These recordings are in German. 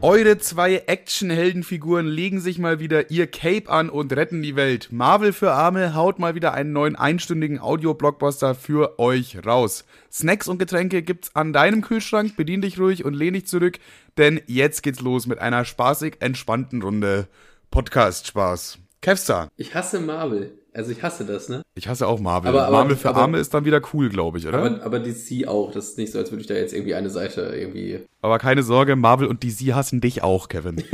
Eure zwei Actionheldenfiguren legen sich mal wieder ihr Cape an und retten die Welt. Marvel für Arme haut mal wieder einen neuen einstündigen Audio-Blockbuster für euch raus. Snacks und Getränke gibt's an deinem Kühlschrank. Bedien dich ruhig und lehn dich zurück, denn jetzt geht's los mit einer spaßig entspannten Runde Podcast-Spaß. Kevstar. Ich hasse Marvel. Also ich hasse das, ne? Ich hasse auch Marvel. Aber- aber- Marvel für aber- Arme ist dann wieder cool, glaube ich, oder? Aber, aber DC auch. Das ist nicht so, als würde ich da jetzt irgendwie eine Seite irgendwie. Aber keine Sorge, Marvel und DC hassen dich auch, Kevin.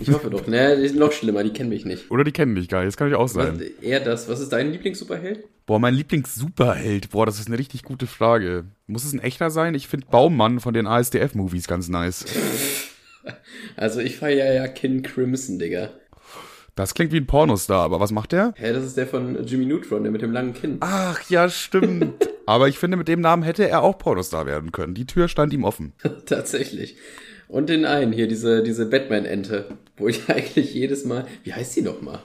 Ich hoffe doch. Ne, die sind noch schlimmer, die kennen mich nicht. Oder die kennen dich gar nicht, das kann ich auch Was, sein. eher das. Was ist dein Lieblings-Superheld? Boah, mein Lieblings-Superheld. Boah, das ist eine richtig gute Frage. Muss es ein echter sein? Ich finde Baummann von den ASDF-Movies ganz nice. Also ich feiere ja Kin Crimson, Digga. Das klingt wie ein Pornostar, aber was macht der? Hä, das ist der von Jimmy Neutron, der mit dem langen Kinn. Ach, ja, stimmt. aber ich finde, mit dem Namen hätte er auch Pornostar werden können. Die Tür stand ihm offen. Tatsächlich. Und den einen hier, diese, diese Batman-Ente, wo ich eigentlich jedes Mal. Wie heißt die nochmal?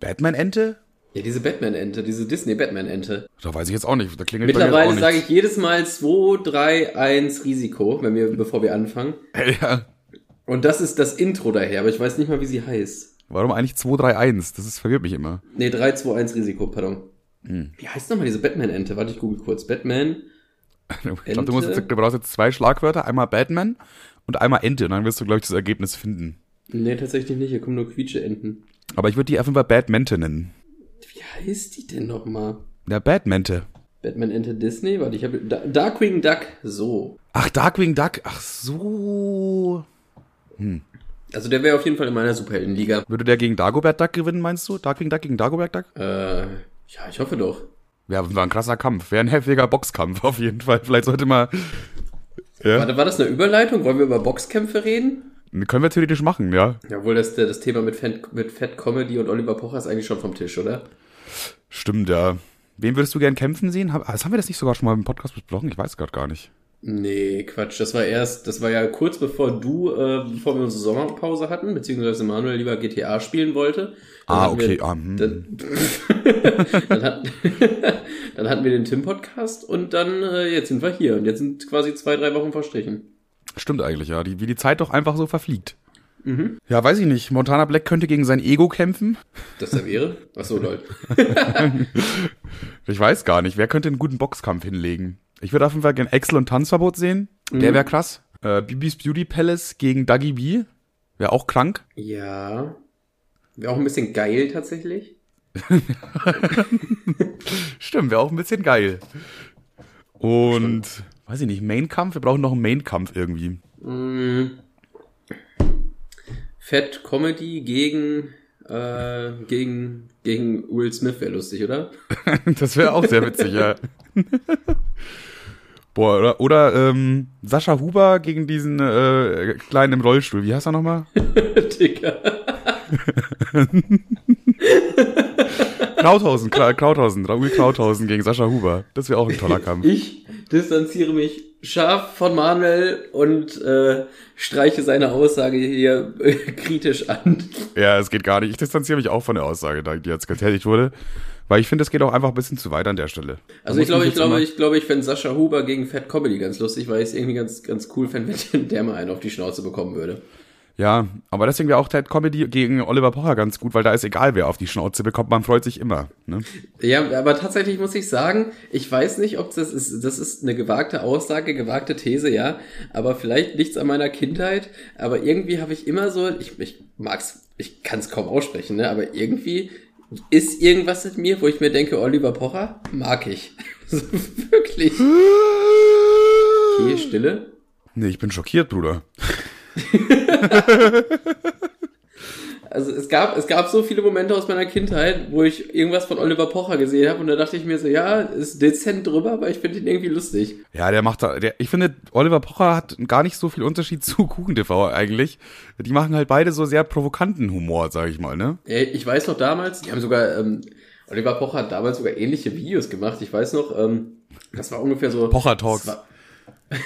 Batman-Ente? Ja, diese Batman-Ente, diese Disney-Batman-Ente. Da weiß ich jetzt auch nicht. Da klingelt Mittlerweile sage ich jedes Mal 2, 3, 1 Risiko, wenn wir, bevor wir anfangen. Ja. Und das ist das Intro daher, aber ich weiß nicht mal, wie sie heißt. Warum eigentlich 231? Das ist, verwirrt mich immer. Nee, 3, 2, 1 Risiko, pardon. Hm. Wie heißt nochmal diese Batman-Ente? Warte, ich google kurz. Batman. Ich glaube, du, musst Ente? jetzt- du brauchst jetzt zwei Schlagwörter. Einmal Batman und einmal Ente. Und dann wirst du, glaube ich, das Ergebnis finden. Nee, tatsächlich nicht. Hier kommen nur Quietsche-Enten. Aber ich würde die einfach mal Batmente nennen. Wie heißt die denn nochmal? Ja, Batmente. Batman-Ente Disney? Warte, ich habe. Da Darkwing Duck. So. Ach, Darkwing Duck. Ach so. Also der wäre auf jeden Fall in meiner Superheldenliga. Würde der gegen Dagobert Duck gewinnen, meinst du? Darkwing Duck gegen Dagobert Duck? Äh, ja, ich hoffe doch. Ja, war ein krasser Kampf. Wäre ein heftiger Boxkampf auf jeden Fall. Vielleicht sollte mal. Ja, Warte, war das eine Überleitung? Wollen wir über Boxkämpfe reden? können wir theoretisch machen, ja. Jawohl, das, das Thema mit, Fan, mit Fat Comedy und Oliver Pocher ist eigentlich schon vom Tisch, oder? Stimmt, ja. Wen würdest du gern kämpfen sehen? Hab- Das haben wir das nicht sogar schon mal im Podcast besprochen? Ich weiß gerade gar nicht. Nee, Quatsch. Das war erst, das war ja kurz bevor du, äh, bevor wir unsere Sommerpause hatten, beziehungsweise Manuel lieber GTA spielen wollte. Dann Ah, okay. Wir, ah, hm. dann, dann, hatten, dann hatten wir den Tim-Podcast und dann, äh, jetzt sind wir hier. Und jetzt sind quasi zwei, drei Wochen verstrichen. Stimmt eigentlich, ja. Die, wie die Zeit doch einfach so verfliegt. Mhm. Ja, weiß ich nicht. Montana Black könnte gegen sein Ego kämpfen. Das da wäre? Achso, lol. Ich weiß gar nicht. Wer könnte einen guten Boxkampf hinlegen? Ich würde auf jeden Fall gern Axel und Tanzverbot sehen. Der Mhm. wäre krass. Äh, Bibis Beauty Palace gegen Dagi B. Wäre auch krank. Ja. Wäre auch ein bisschen geil tatsächlich. Stimmt, wäre auch ein bisschen geil. Und, weiß ich nicht, Main-Kampf? Wir brauchen noch einen Main-Kampf irgendwie. Mm. Fett Comedy gegen, äh, gegen, gegen Will Smith wäre lustig, oder? Das wäre auch sehr witzig, ja. Boah, oder, oder ähm, Sascha Huber gegen diesen äh, Kleinen im Rollstuhl. Wie heißt er nochmal? Digga. Krauthausen, Kla Krauthausen, Raoul Krauthausen gegen Sascha Huber. Das wäre auch ein toller Kampf. Ich distanziere mich scharf von Manuel und äh, streiche seine Aussage hier äh, kritisch an. Ja, es geht gar nicht. Ich distanziere mich auch von der Aussage, die jetzt getätigt wurde. Weil ich finde, es geht auch einfach ein bisschen zu weit an der Stelle. Also ich glaube, ich glaube, ich glaube, ich fände Sascha Huber gegen Fat Comedy ganz lustig, weil ich es irgendwie ganz, ganz cool fände, wenn der mal einen auf die Schnauze bekommen würde. Ja, aber deswegen wäre auch Ted Comedy gegen Oliver Pocher ganz gut, weil da ist egal, wer auf die Schnauze bekommt. Man freut sich immer. Ne? Ja, aber tatsächlich muss ich sagen, ich weiß nicht, ob das ist, das ist eine gewagte Aussage, gewagte These, ja, aber vielleicht liegt's an meiner Kindheit, aber irgendwie habe ich immer so, ich, ich mag's, ich kann es kaum aussprechen, ne, aber irgendwie ist irgendwas mit mir, wo ich mir denke, Oliver Pocher mag ich. so, wirklich. Okay, Stille. Nee, ich bin schockiert, Bruder. Also es gab, es gab so viele Momente aus meiner Kindheit, wo ich irgendwas von Oliver Pocher gesehen habe und da dachte ich mir so, ja, ist dezent drüber, aber ich finde ihn irgendwie lustig. Ja, der macht da, der, ich finde, Oliver Pocher hat gar nicht so viel Unterschied zu Kuchen TV eigentlich. Die machen halt beide so sehr provokanten Humor, sag ich mal, ne? Ich weiß noch damals, die haben sogar, ähm, Oliver Pocher hat damals sogar ähnliche Videos gemacht. Ich weiß noch, ähm, das war ungefähr so. Pocher Talks.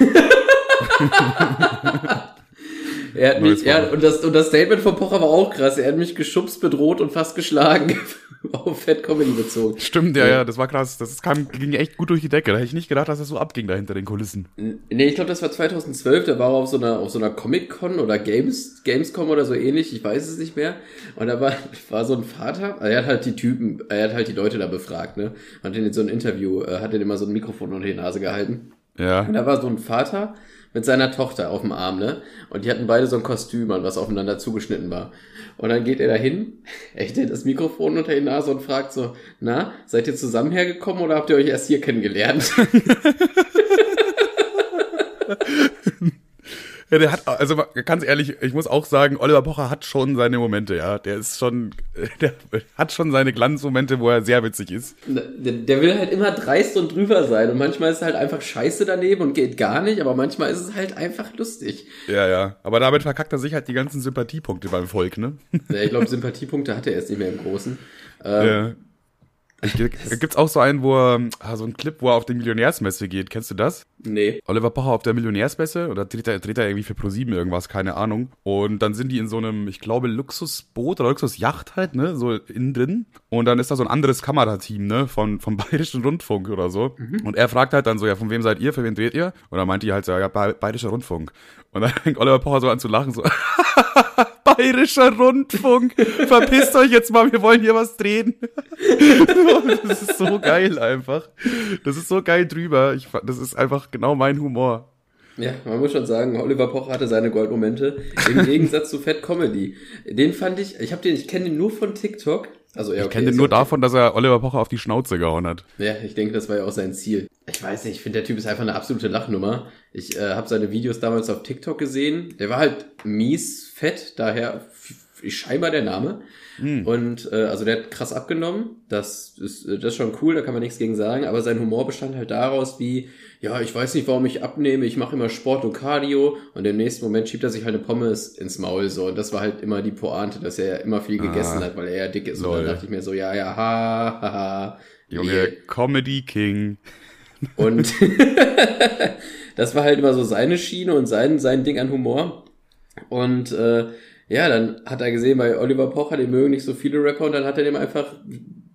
er hat mich, er, Wort. und, das, und das Statement von Pocher war auch krass. Er hat mich geschubst, bedroht und fast geschlagen. auf Fat Comedy bezogen. Stimmt, ja, ja, das war krass. Das kam, ging echt gut durch die Decke. Da hätte ich nicht gedacht, dass das so abging da hinter den Kulissen. Nee, ich glaube, das war 2012, da war er auf so einer, auf so einer Comic-Con oder Games, Gamescom oder so ähnlich, ich weiß es nicht mehr. Und da war, war so ein Vater, er hat halt die Typen, er hat halt die Leute da befragt, ne? Hat in so ein Interview, äh, hat er immer so ein Mikrofon unter die Nase gehalten. Ja. Und da war so ein Vater mit seiner Tochter auf dem Arm, ne? Und die hatten beide so ein Kostüm an, was aufeinander zugeschnitten war. Und dann geht er dahin, echt das Mikrofon unter die Nase und fragt so, na, seid ihr zusammen hergekommen oder habt ihr euch erst hier kennengelernt? Ja, der hat, also ganz ehrlich, ich muss auch sagen, Oliver Pocher hat schon seine Momente, ja. Der ist schon, der hat schon seine Glanzmomente, wo er sehr witzig ist. Der, der will halt immer dreist und drüber sein und manchmal ist es halt einfach scheiße daneben und geht gar nicht, aber manchmal ist es halt einfach lustig. Ja, ja. Aber damit verkackt er sich halt die ganzen Sympathiepunkte beim Volk, ne? Ja, ich glaube, Sympathiepunkte hat er erst nicht mehr im Großen. Ähm, ja. Da gibt's auch so einen, wo er, ah, so ein Clip, wo er auf die Millionärsmesse geht. Kennst du das? Nee. Oliver Pocher auf der Millionärsmesse oder dreht er, dreht er irgendwie für ProSieben irgendwas, keine Ahnung. Und dann sind die in so einem, ich glaube, Luxusboot oder Luxusjacht halt, ne, so innen drin. Und dann ist da so ein anderes Kamerateam, ne, von, vom Bayerischen Rundfunk oder so. Mhm. Und er fragt halt dann so, ja, von wem seid ihr, für wen dreht ihr? Und dann meint die halt so, ja, Bayerischer Rundfunk. Und dann fängt Oliver Pocher so an zu lachen, so, Bayerischer Rundfunk, verpisst euch jetzt mal, wir wollen hier was drehen. das ist so geil einfach. Das ist so geil drüber. Ich, das ist einfach genau mein Humor. Ja, man muss schon sagen, Oliver Pocher hatte seine Goldmomente im Gegensatz zu Fat Comedy. Den fand ich, ich habe den, ich kenne den nur von TikTok. Also, ja, okay, ich kenne den nur okay. davon, dass er Oliver Pocher auf die Schnauze gehauen hat. Ja, ich denke, das war ja auch sein Ziel. Ich weiß nicht, ich finde, der Typ ist einfach eine absolute Lachnummer. Ich äh, habe seine Videos damals auf TikTok gesehen. Der war halt mies fett, daher scheinbar der Name. Mhm. Und äh, also der hat krass abgenommen. Das ist, das ist schon cool, da kann man nichts gegen sagen. Aber sein Humor bestand halt daraus, wie, ja, ich weiß nicht, warum ich abnehme, ich mache immer Sport und Cardio und im nächsten Moment schiebt er sich halt eine Pommes ins Maul. So. Und das war halt immer die Pointe, dass er ja immer viel ah, gegessen hat, weil er ja dick ist. Lol. Und dann dachte ich mir so, ja, ja, ha, ha, ha. Junge, yeah. Comedy King. Und das war halt immer so seine Schiene und sein, sein Ding an Humor. Und äh, ja, dann hat er gesehen, bei Oliver Pocher, den mögen nicht so viele Rapper und dann hat er dem einfach,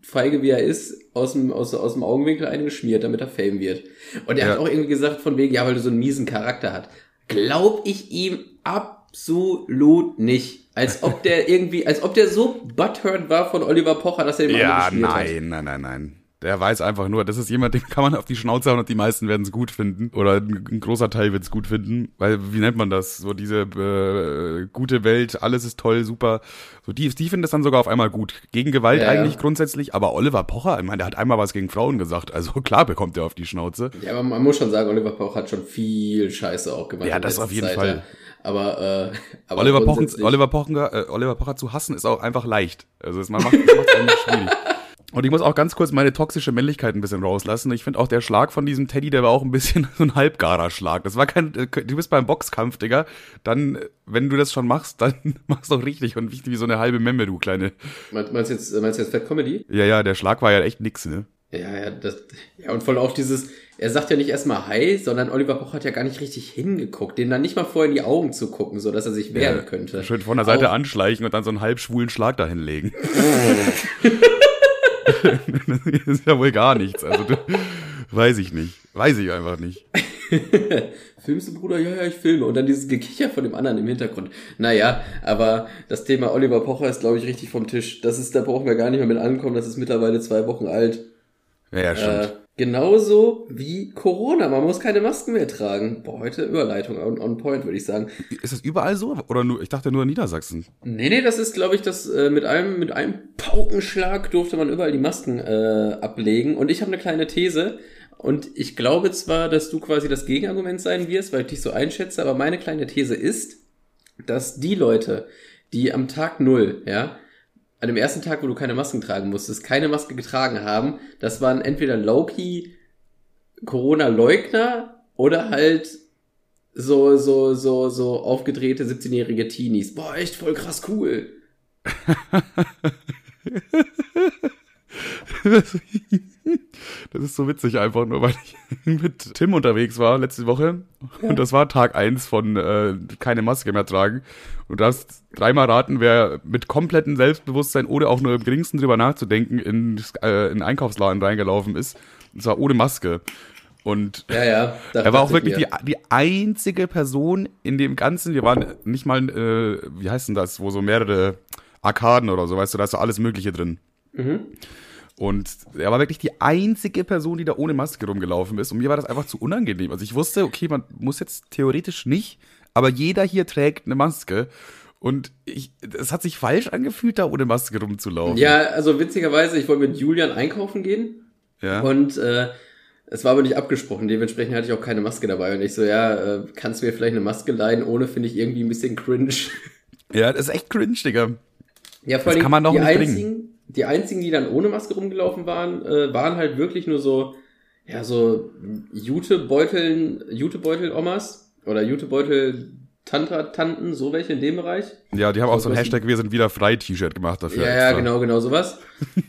feige wie er ist, aus dem, aus, aus dem Augenwinkel eingeschmiert, damit er Fame wird. Und er ja. hat auch irgendwie gesagt, von wegen, ja, weil du so einen miesen Charakter hat. Glaub ich ihm absolut nicht. Als ob der irgendwie, als ob der so butthurt war von Oliver Pocher, dass er den ja, nein, hat. Ja, nein, nein, nein, nein. Der weiß einfach nur, das ist jemand, den kann man auf die Schnauze hauen und die meisten werden es gut finden. Oder ein, großer Teil wird es gut finden. Weil, wie nennt man das? So diese äh, gute Welt, alles ist toll, super. So, die, die finden das dann sogar auf einmal gut. Gegen Gewalt ja, eigentlich ja. grundsätzlich, aber Oliver Pocher, ich meine, der hat einmal was gegen Frauen gesagt, also klar bekommt er auf die Schnauze. Ja, aber man muss schon sagen, Oliver Pocher hat schon viel Scheiße auch gemacht. Ja, das auf jeden Zeit, Fall. Aber, äh, aber Oliver, Pochen, Oliver, Pochen, äh, Oliver Pocher zu hassen ist auch einfach leicht. Also man macht es schwierig. Und ich muss auch ganz kurz meine toxische Männlichkeit ein bisschen rauslassen. Ich finde auch der Schlag von diesem Teddy, der war auch ein bisschen so ein halbgarer Schlag. Das war kein, du bist beim Boxkampf, Digga. Dann, wenn du das schon machst, dann machst du auch richtig und nicht wie so eine halbe Memme, du kleine. Meinst du jetzt, meinst du jetzt Fat Comedy? Ja, ja, der Schlag war ja echt nix, ne? Ja, ja, das, ja, und voll auch dieses, er sagt ja nicht erstmal Hi, sondern Oliver Poch hat ja gar nicht richtig hingeguckt, den dann nicht mal vorher in die Augen zu gucken, so dass er sich wehren ja, könnte. Schön von der Seite auch. anschleichen und dann so einen halb schwulen Schlag dahin legen. das ist ja wohl gar nichts. Also, du, weiß ich nicht. Weiß ich einfach nicht. Filmst du, Bruder? Ja, ja, ich filme. Und dann dieses Gekicher von dem anderen im Hintergrund. Naja, aber das Thema Oliver Pocher ist, glaube ich, richtig vom Tisch. Das ist, da brauchen wir gar nicht mehr mit ankommen. Das ist mittlerweile zwei Wochen alt. Ja, ja, stimmt. Äh, Genauso wie Corona. Man muss keine Masken mehr tragen. Boah, heute Überleitung on, on point, würde ich sagen. Ist das überall so? Oder nur, ich dachte nur in Niedersachsen. Nee, nee, das ist, glaube ich, das äh, mit einem, mit einem Paukenschlag durfte man überall die Masken äh, ablegen. Und ich habe eine kleine These. Und ich glaube zwar, dass du quasi das Gegenargument sein wirst, weil ich dich so einschätze, aber meine kleine These ist, dass die Leute, die am Tag null, ja, an dem ersten Tag, wo du keine Masken tragen musstest, keine Maske getragen haben, das waren entweder Loki Corona-Leugner oder halt so, so, so, so aufgedrehte 17-jährige Teenies. Boah, echt voll krass cool. Das ist so witzig einfach nur, weil ich mit Tim unterwegs war letzte Woche und das war Tag eins von äh, keine Maske mehr tragen. Und du darfst dreimal raten, wer mit komplettem Selbstbewusstsein oder auch nur im geringsten drüber nachzudenken in, äh, in Einkaufsladen reingelaufen ist. Und zwar ohne Maske. Und Ja, ja. er war auch wirklich die, die einzige Person in dem Ganzen, wir waren nicht mal, äh, wie heißt denn das, wo so mehrere Arkaden oder so, weißt du, da ist so alles Mögliche drin. Mhm. Und er war wirklich die einzige Person, die da ohne Maske rumgelaufen ist. Und mir war das einfach zu unangenehm. Also ich wusste, okay, man muss jetzt theoretisch nicht, aber jeder hier trägt eine Maske. Und ich, es hat sich falsch angefühlt, da ohne Maske rumzulaufen. Ja, also witzigerweise, ich wollte mit Julian einkaufen gehen ja. und äh, es war aber nicht abgesprochen. Dementsprechend hatte ich auch keine Maske dabei. Und ich so, ja, äh, kannst du mir vielleicht eine Maske leihen? Ohne finde ich irgendwie ein bisschen cringe. ja, das ist echt cringe, Digga. Ja, vor Das allem kann man doch die nicht bringen. Die einzigen, die dann ohne Maske rumgelaufen waren, äh, waren halt wirklich nur so, ja, so Jutebeuteln, Jutebeutel-Omas oder Jutebeutel-Tantra-Tanten, so welche in dem Bereich. Ja, die haben auch so ein Hashtag Wir sind wieder frei T-Shirt gemacht dafür. Ja, ja, extra. genau, genau sowas.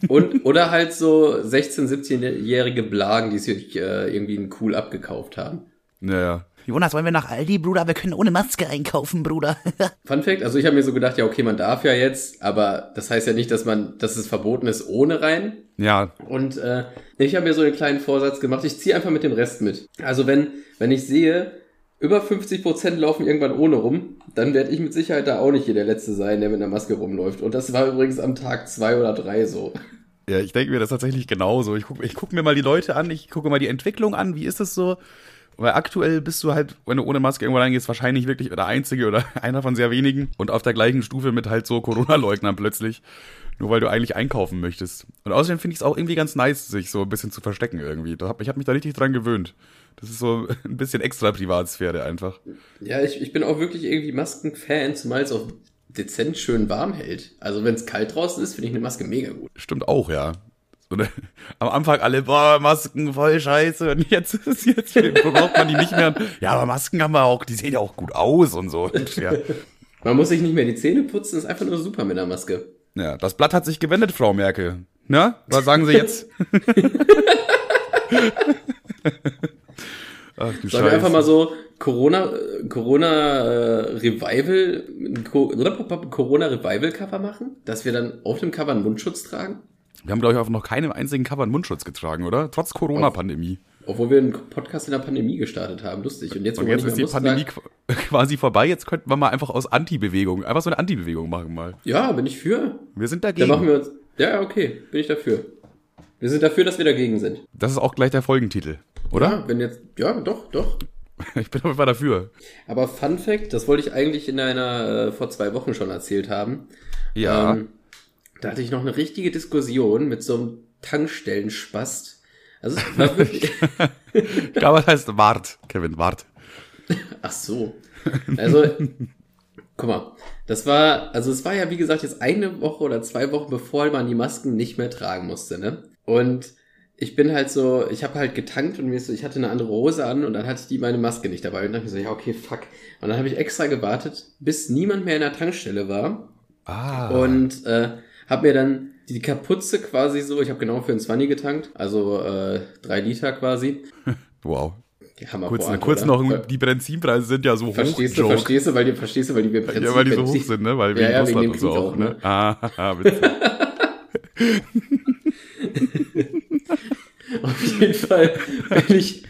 Und, oder halt so 16-, 17-jährige Blagen, die sich äh, irgendwie cool abgekauft haben. Ja, ja. Jonas, wollen wir nach Aldi, Bruder? Wir können ohne Maske einkaufen, Bruder. Fun Fact, also ich habe mir so gedacht, ja, okay, man darf ja jetzt, aber das heißt ja nicht, dass man, dass es verboten ist ohne rein. Ja, Und äh, ich habe mir so einen kleinen Vorsatz gemacht, ich ziehe einfach mit dem Rest mit. Also wenn, wenn ich sehe, über 50% laufen irgendwann ohne rum, dann werde ich mit Sicherheit da auch nicht hier der Letzte sein, der mit einer Maske rumläuft. Und das war übrigens am Tag zwei oder drei so. Ja, ich denke mir das tatsächlich genauso. Ich gucke ich guck mir mal die Leute an, ich gucke mal die Entwicklung an, wie ist das so? Weil aktuell bist du halt, wenn du ohne Maske irgendwo reingehst, wahrscheinlich wirklich der Einzige oder einer von sehr wenigen und auf der gleichen Stufe mit halt so Corona-Leugnern plötzlich. Nur weil du eigentlich einkaufen möchtest. Und außerdem finde ich es auch irgendwie ganz nice, sich so ein bisschen zu verstecken irgendwie. Hab, ich habe mich da richtig dran gewöhnt. Das ist so ein bisschen extra Privatsphäre einfach. Ja, ich, ich bin auch wirklich irgendwie Masken-Fan, zumal es auch dezent schön warm hält. Also wenn es kalt draußen ist, finde ich eine Maske mega gut. Stimmt auch, ja. So, ne? Am Anfang alle, boah, Masken voll scheiße. Und jetzt ist jetzt braucht man die nicht mehr. Ja, aber Masken haben wir auch, die sehen ja auch gut aus und so. Und, ja. Man muss sich nicht mehr die Zähne putzen, ist einfach nur super mit einer Maske. ja, das Blatt hat sich gewendet, Frau Merkel. Na, was sagen Sie jetzt? Ach du Sollen wir einfach mal so Corona, äh, Corona äh, Revival, oder Corona Revival Cover machen, dass wir dann auf dem Cover einen Mundschutz tragen, Wir haben, glaube ich, auf noch keinem einzigen Cover einen Mundschutz getragen, oder? Trotz Corona-Pandemie. obwohl wir einen Podcast in der Pandemie gestartet haben, lustig. Und jetzt, Und jetzt ist die Pandemie sagen, qu- quasi vorbei. Jetzt könnten wir mal einfach aus Anti-Bewegung, einfach so eine Anti-Bewegung machen mal. ja, bin ich für. Wir sind Dann dagegen. machen wir uns, ja, ja, okay, bin ich dafür. Wir sind dafür, dass wir dagegen sind. Das ist auch gleich der Folgentitel, oder? Ja, wenn jetzt, ja, doch, doch. Ich bin auf jeden Fall dafür. Aber Fun Fact, das wollte ich eigentlich in einer, äh, vor zwei Wochen schon erzählt haben. Ja. Ähm, da hatte ich noch eine richtige Diskussion mit so einem Tankstellenspast. Also es war wirklich, Aber das heißt Wart, Kevin, Wart. ach so. Also, guck mal, das war, also es war ja wie gesagt jetzt eine Woche oder zwei Wochen bevor man die Masken nicht mehr tragen musste, ne? Und ich bin halt so, ich habe halt getankt und mir so, ich hatte eine andere Hose an und dann hatte ich die meine Maske nicht dabei und dann dachte ich so, ja okay, fuck. Und dann habe ich extra gewartet, bis niemand mehr in der Tankstelle war Ah. und äh, habe mir dann die Kapuze quasi so, ich habe genau für ein 20 getankt, also äh, drei Liter quasi. wow. Hammer Kurz, Pointe, kurz noch, die Benzinpreise sind ja so Verstehst hoch. du, Joke. verstehst du, weil die, verstehst du, weil die Prinzip Ja, weil die so hoch Benzin- sind, ne? Weil Ja, wegen ja, wegen Russland und so auch, ne? ne? Ah, witzig. Auf jeden Fall bin ich,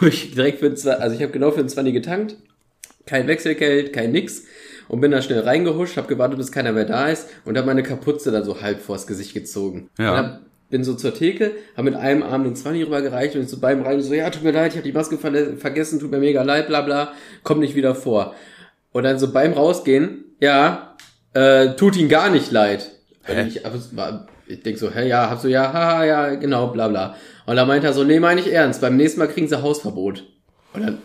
hab ich direkt für ein, also ich habe genau für ein 20 getankt, kein Wechselgeld, kein nix und bin da schnell reingehuscht, habe gewartet, bis keiner mehr da ist und habe meine Kapuze dann so halb vors Gesicht gezogen. Ja. Und hab, bin so zur Theke, habe mit einem Arm den 20 rübergereicht und so beim rein so, ja, tut mir leid, ich habe die Maske vergessen, tut mir mega leid, bla bla, komm nicht wieder vor. Und dann so beim Rausgehen, ja, äh, tut ihn gar nicht leid. Hä? Ich, ich denk so, hä, ja, hab so, ja, haha, ja, genau, bla bla. Und dann meint er so, nee, meine ich ernst, beim nächsten Mal kriegen sie Hausverbot. Und dann,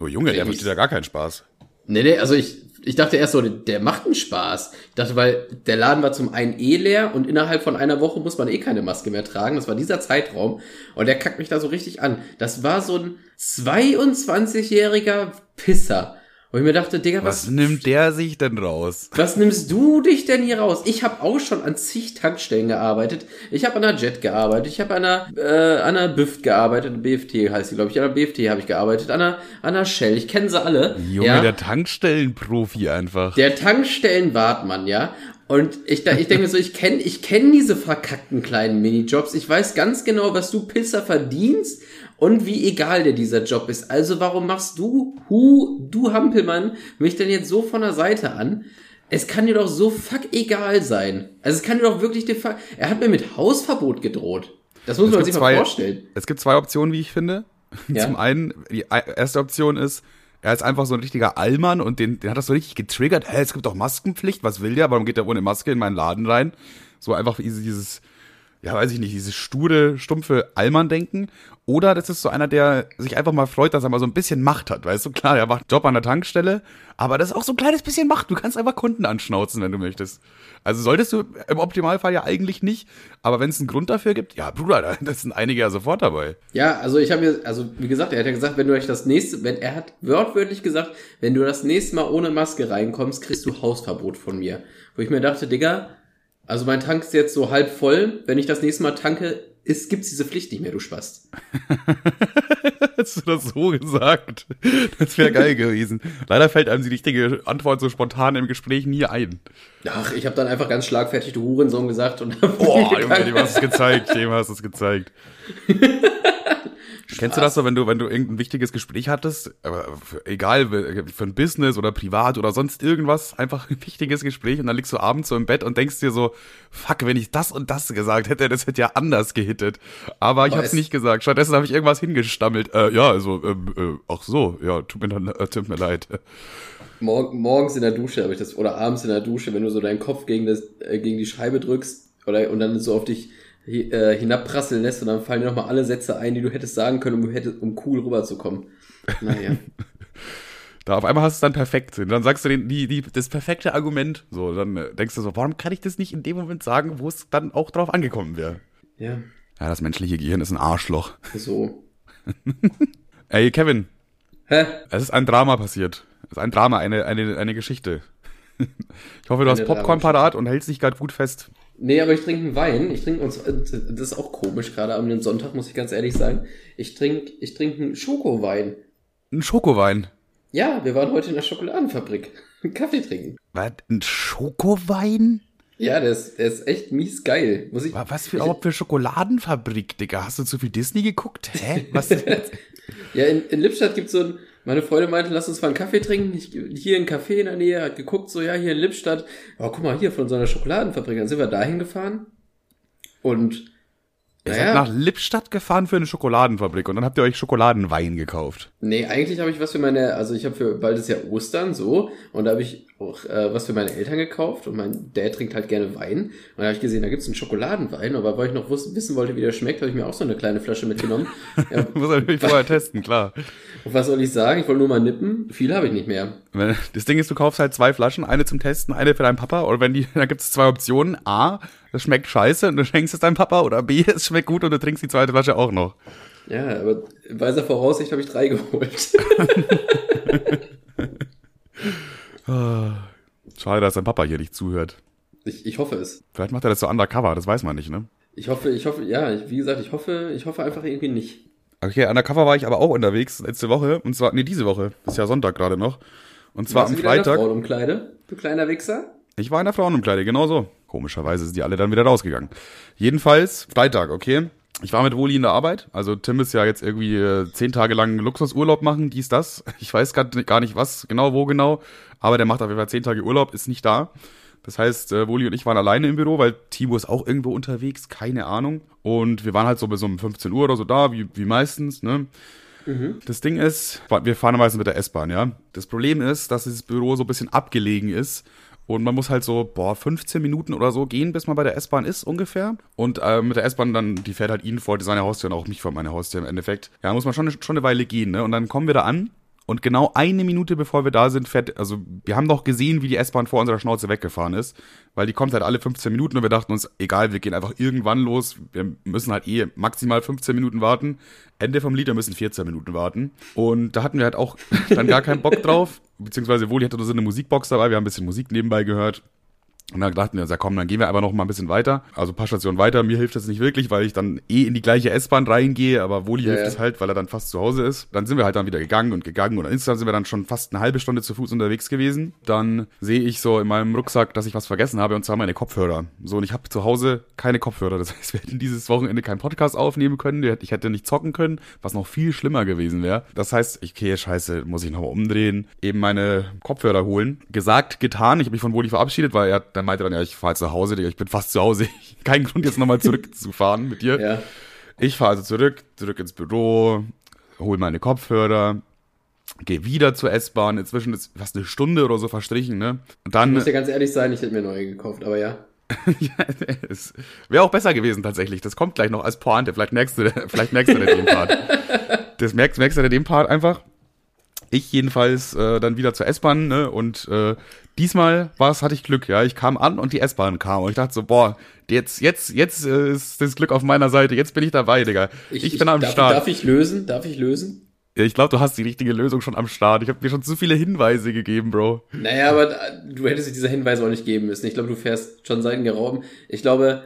Oh Junge, der Ich- versteht ja gar keinen Spaß. nee, nee, also ich, ich dachte erst so, der macht einen Spaß. Ich dachte, weil der Laden war zum einen eh leer und innerhalb von einer Woche muss man eh keine Maske mehr tragen. Das war dieser Zeitraum. Und der kackt mich da so richtig an. Das war so ein 22-jähriger Pisser. Und ich mir dachte, Digga, was, Was nimmt der sich denn raus? was nimmst du dich denn hier raus? Ich habe auch schon an zig Tankstellen gearbeitet. Ich habe an der Jet gearbeitet. Ich habe an der, äh, an der BIFT gearbeitet. BFT heißt sie, glaube ich. An der BFT habe ich gearbeitet. An der, an der Shell. Ich kenne sie alle. Junge, ja? der Tankstellenprofi einfach. Der Tankstellenwartmann, ja. Und ich, ich denke mir so, ich kenne ich kenn diese verkackten kleinen Minijobs. Ich weiß ganz genau, was du Pisser verdienst und wie egal dir dieser Job ist. Also warum machst du, hu, du Hampelmann, mich denn jetzt so von der Seite an? Es kann dir doch so fuck egal sein. Also es kann dir doch wirklich de fuck. Er hat mir mit Hausverbot gedroht. Das muss Es man sich mal zwei- vorstellen. Es gibt zwei Optionen, wie ich finde. Ja. Zum einen, die erste Option ist, er ist einfach so ein richtiger Allmann und den, den hat das so richtig getriggert. Hä, es gibt doch Maskenpflicht, was will der? Warum geht der ohne Maske in meinen Laden rein? So einfach dieses ja, weiß ich nicht, dieses sture, stumpfe Allmann-Denken. Oder das ist so einer, der sich einfach mal freut, dass er mal so ein bisschen Macht hat. Weißt du, klar, er macht Job an der Tankstelle, aber das ist auch so ein kleines bisschen Macht. Du kannst einfach Kunden anschnauzen, wenn du möchtest. Also solltest du im Optimalfall ja eigentlich nicht, aber wenn es einen Grund dafür gibt, ja, Bruder, da- das sind einige ja sofort dabei. Ja, also ich habe mir, also wie gesagt, er hat ja gesagt, wenn du euch das nächste, wenn er hat wörtwörtlich gesagt, wenn du das nächste Mal ohne Maske reinkommst, kriegst du Hausverbot von mir. Wo ich mir dachte, Digga, also mein Tank ist jetzt so halb voll, wenn ich das nächste Mal tanke, ist, gibt's diese Pflicht nicht mehr, du Spast. Hättest du das so gesagt? Das wäre geil gewesen. Leider fällt einem die richtige Antwort so spontan im Gespräch nie ein. Ach, ich habe dann einfach ganz schlagfertig du Hurensohn gesagt und Boah, Junge, dem hast du es gezeigt, dem hast du es gezeigt. Kennst du das so, wenn du, wenn du irgendein wichtiges Gespräch hattest, für, egal, für ein Business oder privat oder sonst irgendwas, einfach ein wichtiges Gespräch und dann liegst du abends so im Bett und denkst dir so, fuck, wenn ich das und das gesagt hätte, das hätte ja anders gehittet. Aber ich Aber hab's es- nicht gesagt. Stattdessen habe ich irgendwas hingestammelt. Äh, ja, also, ähm, äh, ach so, ja, tut mir, dann, äh, tut mir leid. Mor morgens in der Dusche habe ich das, oder abends in der Dusche, wenn du so deinen Kopf gegen, das, äh, gegen die Scheibe drückst oder, und dann so auf dich hinabprasseln lässt und dann fallen dir nochmal alle Sätze ein, die du hättest sagen können, um, hättest, um cool rüberzukommen. Naja. Da auf einmal hast du es dann perfekt. Und dann sagst du den, die, die, das perfekte Argument. So, dann äh, denkst du so, warum kann ich das nicht in dem Moment sagen, wo es dann auch drauf angekommen wäre? ja, Ja, das menschliche Gehirn ist ein Arschloch. so. Ey, Kevin, Hä? es ist ein Drama passiert. Es ist ein Drama, eine, eine, eine Geschichte. Ich hoffe, du hast Eine Popcorn Dramageschichte. parat und hältst dich gerade gut fest. Nee, aber ich trinke einen Wein. Ich trinke uns, das ist auch komisch, gerade am Sonntag, muss ich ganz ehrlich sagen. Ich trinke ich trinke einen Schokowein. Ein Schokowein. Ja, wir waren heute in der Schokoladenfabrik. Kaffee trinken. Was? Ein Schokowein? Ja, der ist, der ist echt mies geil. Muss ich, Wa- Was für, überhaupt für Schokoladenfabrik, Digga? Hast du zu viel Disney geguckt? Hä? Was? Ja, in, in Lippstadt gibt's so ein, meine Freundin meinte, lass uns mal einen Kaffee trinken. Ich, hier ein Café in der Nähe, hat geguckt, so, ja, hier in Lippstadt. Oh, guck mal, hier von so einer Schokoladenfabrik. Dann sind wir dahin gefahren. Und, Ihr seid naja, nach Lippstadt gefahren für eine Schokoladenfabrik und dann habt ihr euch Schokoladenwein gekauft. nee, eigentlich habe ich was für meine, also ich habe für, bald ist ja Ostern, so, und da habe ich auch äh, was für meine Eltern gekauft und mein Dad trinkt halt gerne Wein. Und da habe ich gesehen, da gibt's einen Schokoladenwein, aber weil ich noch wus- wissen wollte, wie der schmeckt, habe ich mir auch so eine kleine Flasche mitgenommen. ja, Muss natürlich vorher testen, klar. und was soll ich sagen? Ich wollte nur mal nippen. Viel habe ich nicht mehr. Das Ding ist, du kaufst halt zwei Flaschen, eine zum Testen, eine für deinen Papa. Oder wenn die, da gibt es zwei Optionen. A, das schmeckt scheiße und du schenkst es deinem Papa. Oder B, es schmeckt gut und du trinkst die zweite Flasche auch noch. Ja, aber in weiser Voraussicht habe ich drei geholt. Schade, dass dein Papa hier nicht zuhört. Ich, ich hoffe es. Vielleicht macht er das so undercover, das weiß man nicht, ne? Ich hoffe, ich hoffe, ja, wie gesagt, ich hoffe, ich hoffe einfach irgendwie nicht. Okay, undercover war ich aber auch unterwegs letzte Woche. Und zwar, nee, diese Woche. Ist ja Sonntag gerade noch. Und zwar am du wieder in der Freitag. Frauenumkleide, du kleiner Wichser? Ich war in der Frauenumkleide, genau so. Komischerweise sind die alle dann wieder rausgegangen. Jedenfalls, Freitag, okay. Ich war mit Woli in der Arbeit. Also Tim ist ja jetzt irgendwie äh, zehn Tage lang Luxusurlaub machen, dies, das. Ich weiß grad gar nicht was, genau, wo genau. Aber der macht auf jeden Fall zehn Tage Urlaub, ist nicht da. Das heißt, äh, Woli und ich waren alleine im Büro, weil Timo ist auch irgendwo unterwegs, keine Ahnung. Und wir waren halt so bis um 15 Uhr oder so da, wie, wie meistens, ne? Das Ding ist, wir fahren meistens mit der S-Bahn, ja. Das Problem ist, dass dieses Büro so ein bisschen abgelegen ist. Und man muss halt so, boah, 15 Minuten oder so gehen, bis man bei der S-Bahn ist, ungefähr. Und äh, mit der S-Bahn dann, die fährt halt ihn vor seine Haustür und auch mich vor meine Haustür im Endeffekt. Ja, muss man schon, schon eine Weile gehen, ne? Und dann kommen wir da an Und genau eine Minute bevor wir da sind, fährt, also wir haben doch gesehen, wie die S-Bahn vor unserer Schnauze weggefahren ist, weil die kommt halt alle 15 Minuten und wir dachten uns, egal, wir gehen einfach irgendwann los, wir müssen halt eh maximal 15 Minuten warten. Ende vom Lied, wir müssen 14 Minuten warten. Und da hatten wir halt auch dann gar keinen Bock drauf, beziehungsweise wohl, ich hatte nur so eine Musikbox dabei, wir haben ein bisschen Musik nebenbei gehört. Und dann dachten wir uns, ja komm, dann gehen wir aber noch mal ein bisschen weiter. Also ein paar Stationen weiter. Mir hilft das nicht wirklich, weil ich dann eh in die gleiche S-Bahn reingehe, aber Woli Ja, hilft ja. es halt, weil er dann fast zu Hause ist. Dann sind wir halt dann wieder gegangen und gegangen und insgesamt sind wir dann schon fast eine halbe Stunde zu Fuß unterwegs gewesen. Dann sehe ich so in meinem Rucksack, dass ich was vergessen habe und zwar meine Kopfhörer. So, und ich habe zu Hause keine Kopfhörer. Das heißt, wir hätten dieses Wochenende keinen Podcast aufnehmen können. Ich hätte nicht zocken können, was noch viel schlimmer gewesen wäre. Das heißt, okay, scheiße, muss ich nochmal umdrehen, eben meine Kopfhörer holen. Gesagt, getan. Ich habe mich von Woli verabschiedet, weil er dann meinte dann, ja, ich fahre jetzt nach Hause, Digga, ich bin fast zu Hause. Kein Grund, jetzt nochmal zurückzufahren mit dir. Ja. Ich fahre also zurück, zurück ins Büro, hole meine Kopfhörer, gehe wieder zur S-Bahn. Inzwischen ist fast eine Stunde oder so verstrichen, ne? Und Ich dann, muss ja ganz ehrlich sein, ich hätte mir neue gekauft, aber ja. ja, es wäre auch besser gewesen tatsächlich. Das kommt gleich noch als Pointe. Vielleicht merkst du, vielleicht merkst du den Part. Das merkst, merkst du den Part einfach. Ich jedenfalls äh, dann wieder zur S-Bahn, ne? Und äh, diesmal war's, hatte ich Glück, ja. Ich kam an und die S-Bahn kam. Und ich dachte so, boah, jetzt, jetzt, jetzt äh, ist das Glück auf meiner Seite. Jetzt bin ich dabei, Digga. Ich, bin am darf, Start. Darf ich lösen? Darf ich lösen? Ja, ich glaube, du hast die richtige Lösung schon am Start. Ich habe dir schon zu viele Hinweise gegeben, Bro. Naja, aber da- du hättest dir diese Hinweise auch nicht geben müssen. Ich glaube, du fährst schon seit gerauben. Ich glaube,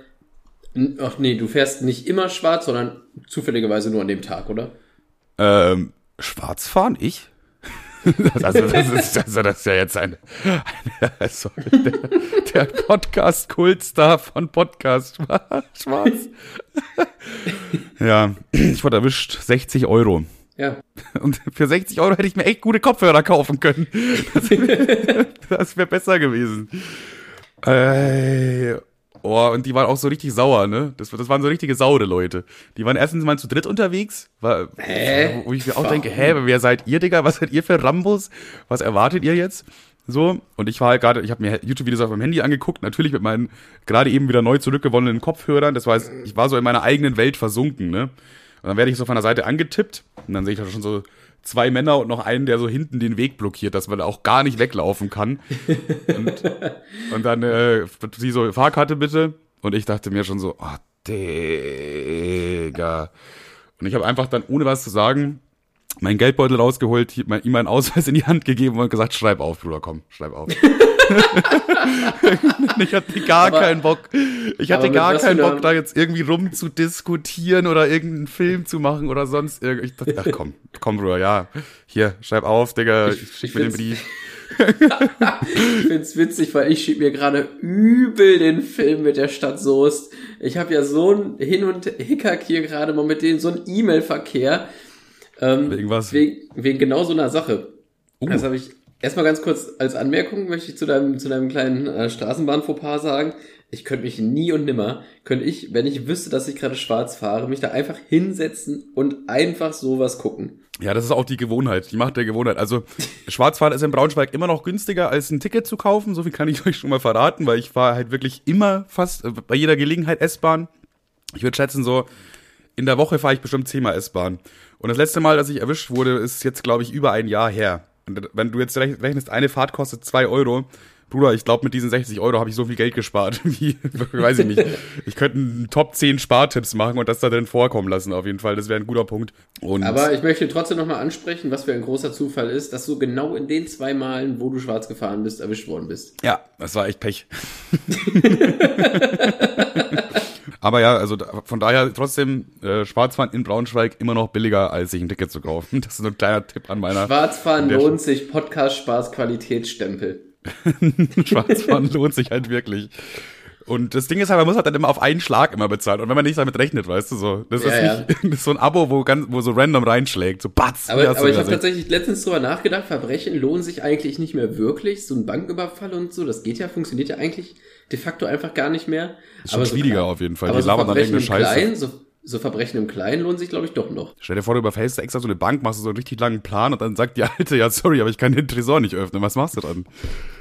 ach nee, du fährst nicht immer schwarz, sondern zufälligerweise nur an dem Tag, oder? Ähm, schwarz fahren? Ich? also, das ist, also, das ist ja jetzt ein, ein also, der, der Podcast-Kultstar von Podcast Schwarz. ja, ich wurde erwischt, 60 Euro. Ja. Und für 60 Euro hätte ich mir echt gute Kopfhörer kaufen können. Das wäre wär besser gewesen. Äh, oh, und die waren auch so richtig sauer, ne? Das, das waren so richtige saure Leute. Die waren erstens mal zu dritt unterwegs, war, Hä? wo ich mir auch Warum? denke, hä, wer seid ihr, Digga? Was seid ihr für Rambos? Was erwartet ihr jetzt? So, und ich war halt gerade, ich habe mir YouTube-Videos auf meinem Handy angeguckt, natürlich mit meinen gerade eben wieder neu zurückgewonnenen Kopfhörern. Das heißt, ich war so in meiner eigenen Welt versunken, ne? Und dann werde ich so von der Seite angetippt und dann sehe ich da schon so zwei Männer und noch einen, der so hinten den Weg blockiert, dass man auch gar nicht weglaufen kann. Und, und dann äh, sie so, Fahrkarte bitte. Und ich dachte mir schon so, oh, Digga. Und ich habe einfach dann, ohne was zu sagen, meinen Geldbeutel rausgeholt, ihm meinen Ausweis in die Hand gegeben und gesagt, schreib auf, Bruder, komm, schreib auf. ich hatte gar Aber- keinen Bock. Ich hatte gar keinen Bock, da jetzt irgendwie rumzudiskutieren oder irgendeinen Film zu machen oder sonst irgend. Ich dachte, ach komm, komm, Bruder, ja. Hier, schreib auf, Digga, Ich- ich, schick mir den Brief. Ich find's witzig, weil ich schieb mir gerade übel den Film mit der Stadt Soest. Ich habe ja so ein Hin- und Hickhack hier gerade mal mit denen, so ein E-Mail-Verkehr. Ähm, Wegen was? Wegen, wegen genau so einer Sache. Uh. Das habe ich erstmal ganz kurz als Anmerkung, möchte ich zu deinem, zu deinem kleinen äh, Straßenbahn-Fauxpas sagen. Ich könnte mich nie und nimmer, könnte ich, wenn ich wüsste, dass ich gerade schwarz fahre, mich da einfach hinsetzen und einfach sowas gucken. Ja, das ist auch die Gewohnheit, die Macht der Gewohnheit. Also Schwarzfahren ist in Braunschweig immer noch günstiger, als ein Ticket zu kaufen. So viel kann ich euch schon mal verraten, weil ich fahre halt wirklich immer fast äh, bei jeder Gelegenheit S-Bahn. Ich würde schätzen, so in der Woche fahre ich bestimmt zehnmal S-Bahn. Und das letzte Mal, dass ich erwischt wurde, ist jetzt, glaube ich, über ein Jahr her. Wenn du jetzt rech- rechnest, eine Fahrt kostet zwei Euro. Bruder, ich glaube, mit diesen 60 Euro habe ich so viel Geld gespart, wie, weiß ich nicht. Ich könnte einen Top 10 Spartipps machen und das da drin vorkommen lassen, auf jeden Fall. Das wäre ein guter Punkt. Und Aber ich möchte trotzdem nochmal ansprechen, was für ein großer Zufall ist, dass du genau in den zwei Malen, wo du schwarz gefahren bist, erwischt worden bist. Ja, das war echt Pech. Aber ja, also von daher trotzdem äh, Schwarzfahren in Braunschweig immer noch billiger, als sich ein Ticket zu kaufen. Das ist so ein kleiner Tipp an meiner. Schwarzfahren lohnt sich, Podcast Spaß Qualitätsstempel. Schwarzfahren lohnt sich halt wirklich. Und das Ding ist halt, man muss halt dann immer auf einen Schlag immer bezahlen. Und wenn man nicht damit rechnet, weißt du so. Das Ja, ist ja. nicht das ist so ein Abo, wo ganz, wo so random reinschlägt. So batz. Aber, aber ich habe tatsächlich letztens drüber nachgedacht, Verbrechen lohnen sich eigentlich nicht mehr wirklich. So ein Banküberfall und so, das geht ja, funktioniert ja eigentlich de facto einfach gar nicht mehr. Ist schon so schwieriger klein- auf jeden Fall. Aber Die so labern dann Verbrechen im irgendeine Scheiße. Kleinen, so, so Verbrechen im Kleinen lohnen sich, glaube ich, doch noch. Stell dir vor, du überfällst extra so eine Bank, machst du so einen richtig langen Plan und dann sagt die Alte, ja sorry, aber ich kann den Tresor nicht öffnen. Was machst du dann?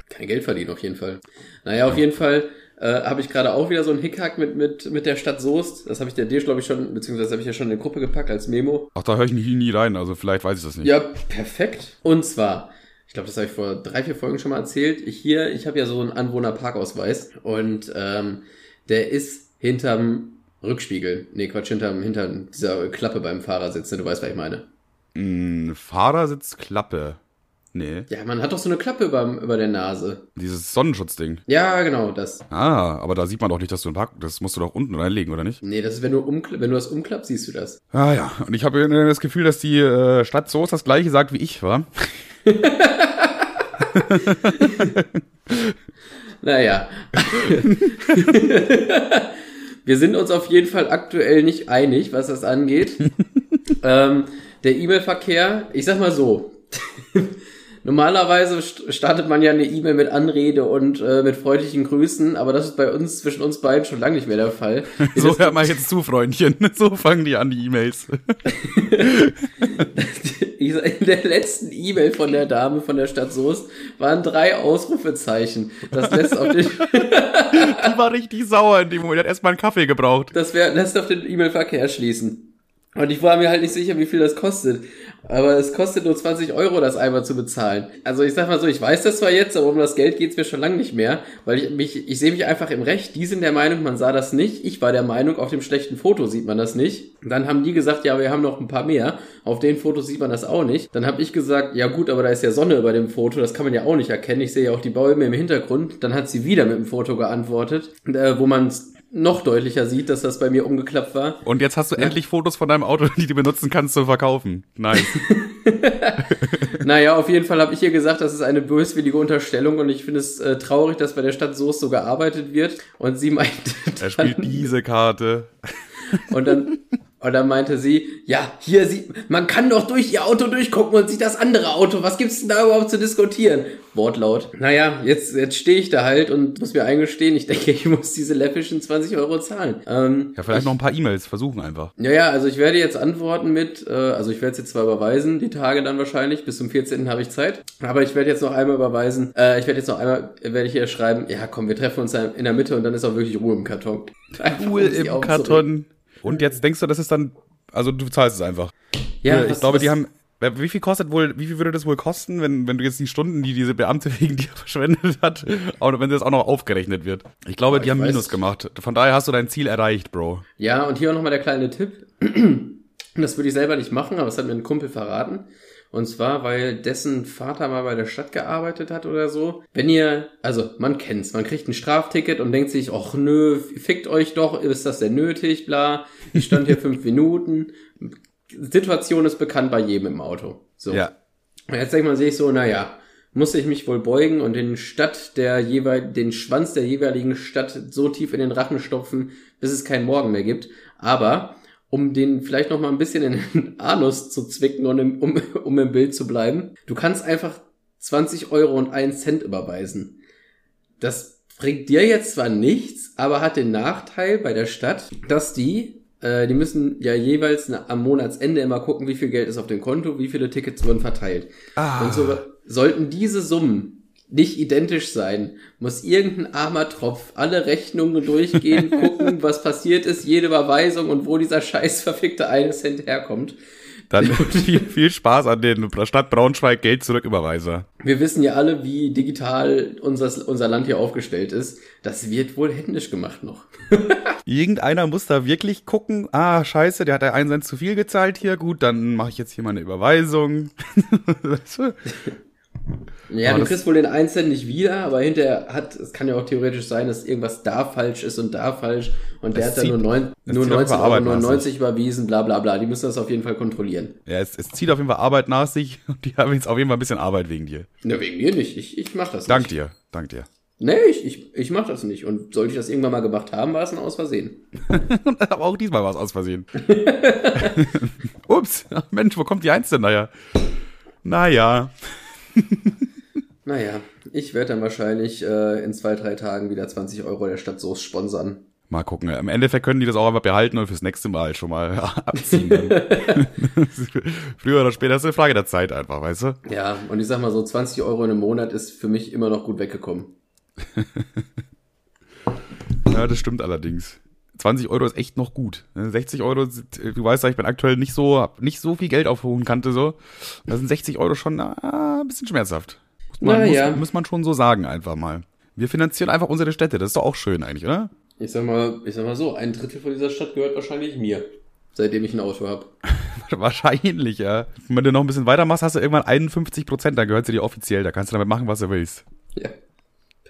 Kein Geld verdienen auf jeden Fall. Naja, auf jeden Fall äh, habe ich gerade auch wieder so einen Hickhack mit, mit, mit der Stadt Soest. Das habe ich der dir, glaube ich, schon, beziehungsweise habe ich ja schon in die Gruppe gepackt als Memo. Ach, da höre ich nie, nie rein, also vielleicht weiß ich das nicht. Ja, perfekt. Und zwar, ich glaube, das habe ich vor drei, vier Folgen schon mal erzählt. Ich hier, ich habe ja so einen Anwohnerparkausweis und ähm, der ist hinterm Rückspiegel. Nee, Quatsch, hinterm, hinter dieser Klappe beim Fahrersitz. Ne? Du weißt, was ich meine. Mm, Fahrersitzklappe. Nee. Ja, man hat doch so eine Klappe über, über der Nase. Dieses Sonnenschutzding. Ja, genau, das. Ah, aber da sieht man doch nicht, dass du einen Park. Das musst du doch unten reinlegen, oder nicht? Nee, das ist, wenn du, umkla wenn du das umklappst, siehst du das. Ah ja, und ich habe das Gefühl, dass die äh, Stadt so das gleiche sagt wie ich, war. Naja. Wir sind uns auf jeden Fall aktuell nicht einig, was das angeht. ähm, der E-Mail-Verkehr, ich sag mal so. Normalerweise st- startet man ja eine E-Mail mit Anrede und äh, mit freundlichen Grüßen, aber das ist bei uns zwischen uns beiden schon lange nicht mehr der Fall. So, hör mal jetzt zu, Freundchen. So fangen die an, die E-Mails. In der letzten E-Mail von der Dame von der Stadt Soest waren drei Ausrufezeichen. Das lässt auf den, Die war richtig sauer in dem Moment. Hat erstmal einen Kaffee gebraucht. das wär, lässt auf den E-Mail-Verkehr schließen. Und ich war mir halt nicht sicher, wie viel das kostet. Aber es kostet nur 20 Euro, das einmal zu bezahlen. Also ich sag mal so, ich weiß das zwar jetzt, aber um das Geld geht's mir schon lange nicht mehr, weil ich mich, ich sehe mich einfach im Recht. Die sind der Meinung, man sah das nicht. Ich war der Meinung, auf dem schlechten Foto sieht man das nicht. Dann haben die gesagt, ja, wir haben noch ein paar mehr. Auf den Fotos sieht man das auch nicht. Dann habe ich gesagt, ja gut, aber da ist ja Sonne über dem Foto, das kann man ja auch nicht erkennen. Ich sehe ja auch die Bäume im Hintergrund. Dann hat sie wieder mit dem Foto geantwortet, äh, wo man noch deutlicher sieht, dass das bei mir umgeklappt war. Und jetzt hast du endlich Fotos von deinem Auto, die du benutzen kannst, zu verkaufen. Nice. Naja, auf jeden Fall habe ich ihr gesagt, das ist eine böswillige Unterstellung und ich finde es äh, traurig, dass bei der Stadt Soest so gearbeitet wird. Und sie meinte Er spielt diese Karte. und dann und dann meinte sie, ja, hier sieht, man kann doch durch ihr Auto durchgucken und sieht das andere Auto. Was gibt's denn da überhaupt zu diskutieren? Wortlaut. Naja, jetzt, jetzt stehe ich da halt und muss mir eingestehen, ich denke, ich muss diese läppischen 20 Euro zahlen. Ähm, Ja, vielleicht noch ein paar E-Mails versuchen einfach. Ja, ja, also ich werde jetzt antworten mit, äh, also ich werde es jetzt zwar überweisen, die Tage dann wahrscheinlich, bis zum 14. habe ich Zeit, aber ich werde jetzt noch einmal überweisen, äh, ich werde jetzt noch einmal, werde ich hier schreiben, ja komm, wir treffen uns in der Mitte und dann ist auch wirklich Ruhe im Karton. Cool sie im. Karton. Und jetzt denkst du, das ist dann, also du zahlst es einfach. Ja, ich was- glaube, was- die haben, wie viel kostet wohl, wie viel würde das wohl kosten, wenn, wenn du jetzt die Stunden, die diese Beamte wegen dir verschwendet hat, auch wenn das auch noch aufgerechnet wird? Ich glaube, Ja, die ich haben Minus gemacht. Von daher hast du dein Ziel erreicht, Bro. Ja, und hier auch nochmal der kleine Tipp. Das würde ich selber nicht machen, aber das hat mir ein Kumpel verraten. Und zwar, weil dessen Vater mal bei der Stadt gearbeitet hat oder so. Wenn ihr, also man kennt's, man kriegt ein Strafticket und denkt sich, ach nö, fickt euch doch, ist das denn nötig, bla. Ich stand hier fünf Minuten. Situation ist bekannt bei jedem im Auto. So. Ja. Und jetzt denkt man sich so, naja, muss ich mich wohl beugen und den Stadt der jeweil, den Schwanz der jeweiligen Stadt so tief in den Rachen stopfen, bis es keinen Morgen mehr gibt. Aber um den vielleicht noch mal ein bisschen in den Anus zu zwicken und im, um, um im Bild zu bleiben, du kannst einfach 20 Euro und 1 Cent überweisen. Das bringt dir jetzt zwar nichts, aber hat den Nachteil bei der Stadt, dass die, äh, die müssen ja jeweils am Monatsende immer gucken, wie viel Geld ist auf dem Konto, wie viele Tickets wurden verteilt. Ah. Und so sollten diese Summen nicht identisch sein, muss irgendein armer Tropf alle Rechnungen durchgehen, gucken, was passiert ist, jede Überweisung und wo dieser scheiß verfickte eine Cent herkommt. Dann viel, viel Spaß an den Stadt Braunschweig Geld zurücküberweiser. Wir wissen ja alle, wie digital unser, unser Land hier aufgestellt ist. Das wird wohl händisch gemacht noch. Irgendeiner muss da wirklich gucken, ah, scheiße, der hat ja einen Cent zu viel gezahlt hier, gut, dann mache ich jetzt hier mal eine Überweisung. Weißt du? Ja, Aber du kriegst wohl den einen Cent nicht wieder, aber hinterher hat, es kann ja auch theoretisch sein, dass irgendwas da falsch ist und da falsch und der Es hat dann zieht- nur, neun, nur zieht auf 19,99 Arbeit Euro nach sich. überwiesen, bla bla bla. Die müssen das auf jeden Fall kontrollieren. Ja, es, es zieht auf jeden Fall Arbeit nach sich und die haben jetzt auf jeden Fall ein bisschen Arbeit wegen dir. Na, wegen mir nicht. Ich, ich mach das Dank nicht. dir, dank dir. Nee, ich, ich, ich mach das nicht. Und sollte ich das irgendwann mal gemacht haben, war es ein Aus Versehen. Aber auch diesmal war es aus Versehen. Ups, Mensch, wo kommt die Eins denn daher? Naja, Naja, ich werde dann wahrscheinlich äh, in zwei, drei Tagen wieder 20 Euro der Stadt Soest sponsern. mal gucken. Im Endeffekt können die das auch einfach behalten und fürs nächste Mal schon mal abziehen. Früher oder später ist eine Frage der Zeit einfach, weißt du? Ja, und ich sag mal so, 20 Euro in einem Monat ist für mich immer noch gut weggekommen. Ja, das stimmt allerdings. 20 Euro ist echt noch gut. 60 Euro, sind- du weißt ja, ich bin aktuell nicht so, hab nicht so viel Geld auf hohen Kante so. Da sind 60 Euro schon ah, ein bisschen schmerzhaft. Muss man, Na muss, ja. muss man schon so sagen einfach mal. Wir finanzieren einfach unsere Städte, das ist doch auch schön eigentlich, oder? Ich sag mal, ich sag mal so, ein Drittel von dieser Stadt gehört wahrscheinlich mir. Seitdem ich ein Auto habe. Wahrscheinlich, ja. Und wenn du noch ein bisschen weitermachst, hast du irgendwann 51 Prozent, dann gehört sie dir offiziell, da kannst du damit machen, was du willst. Ja.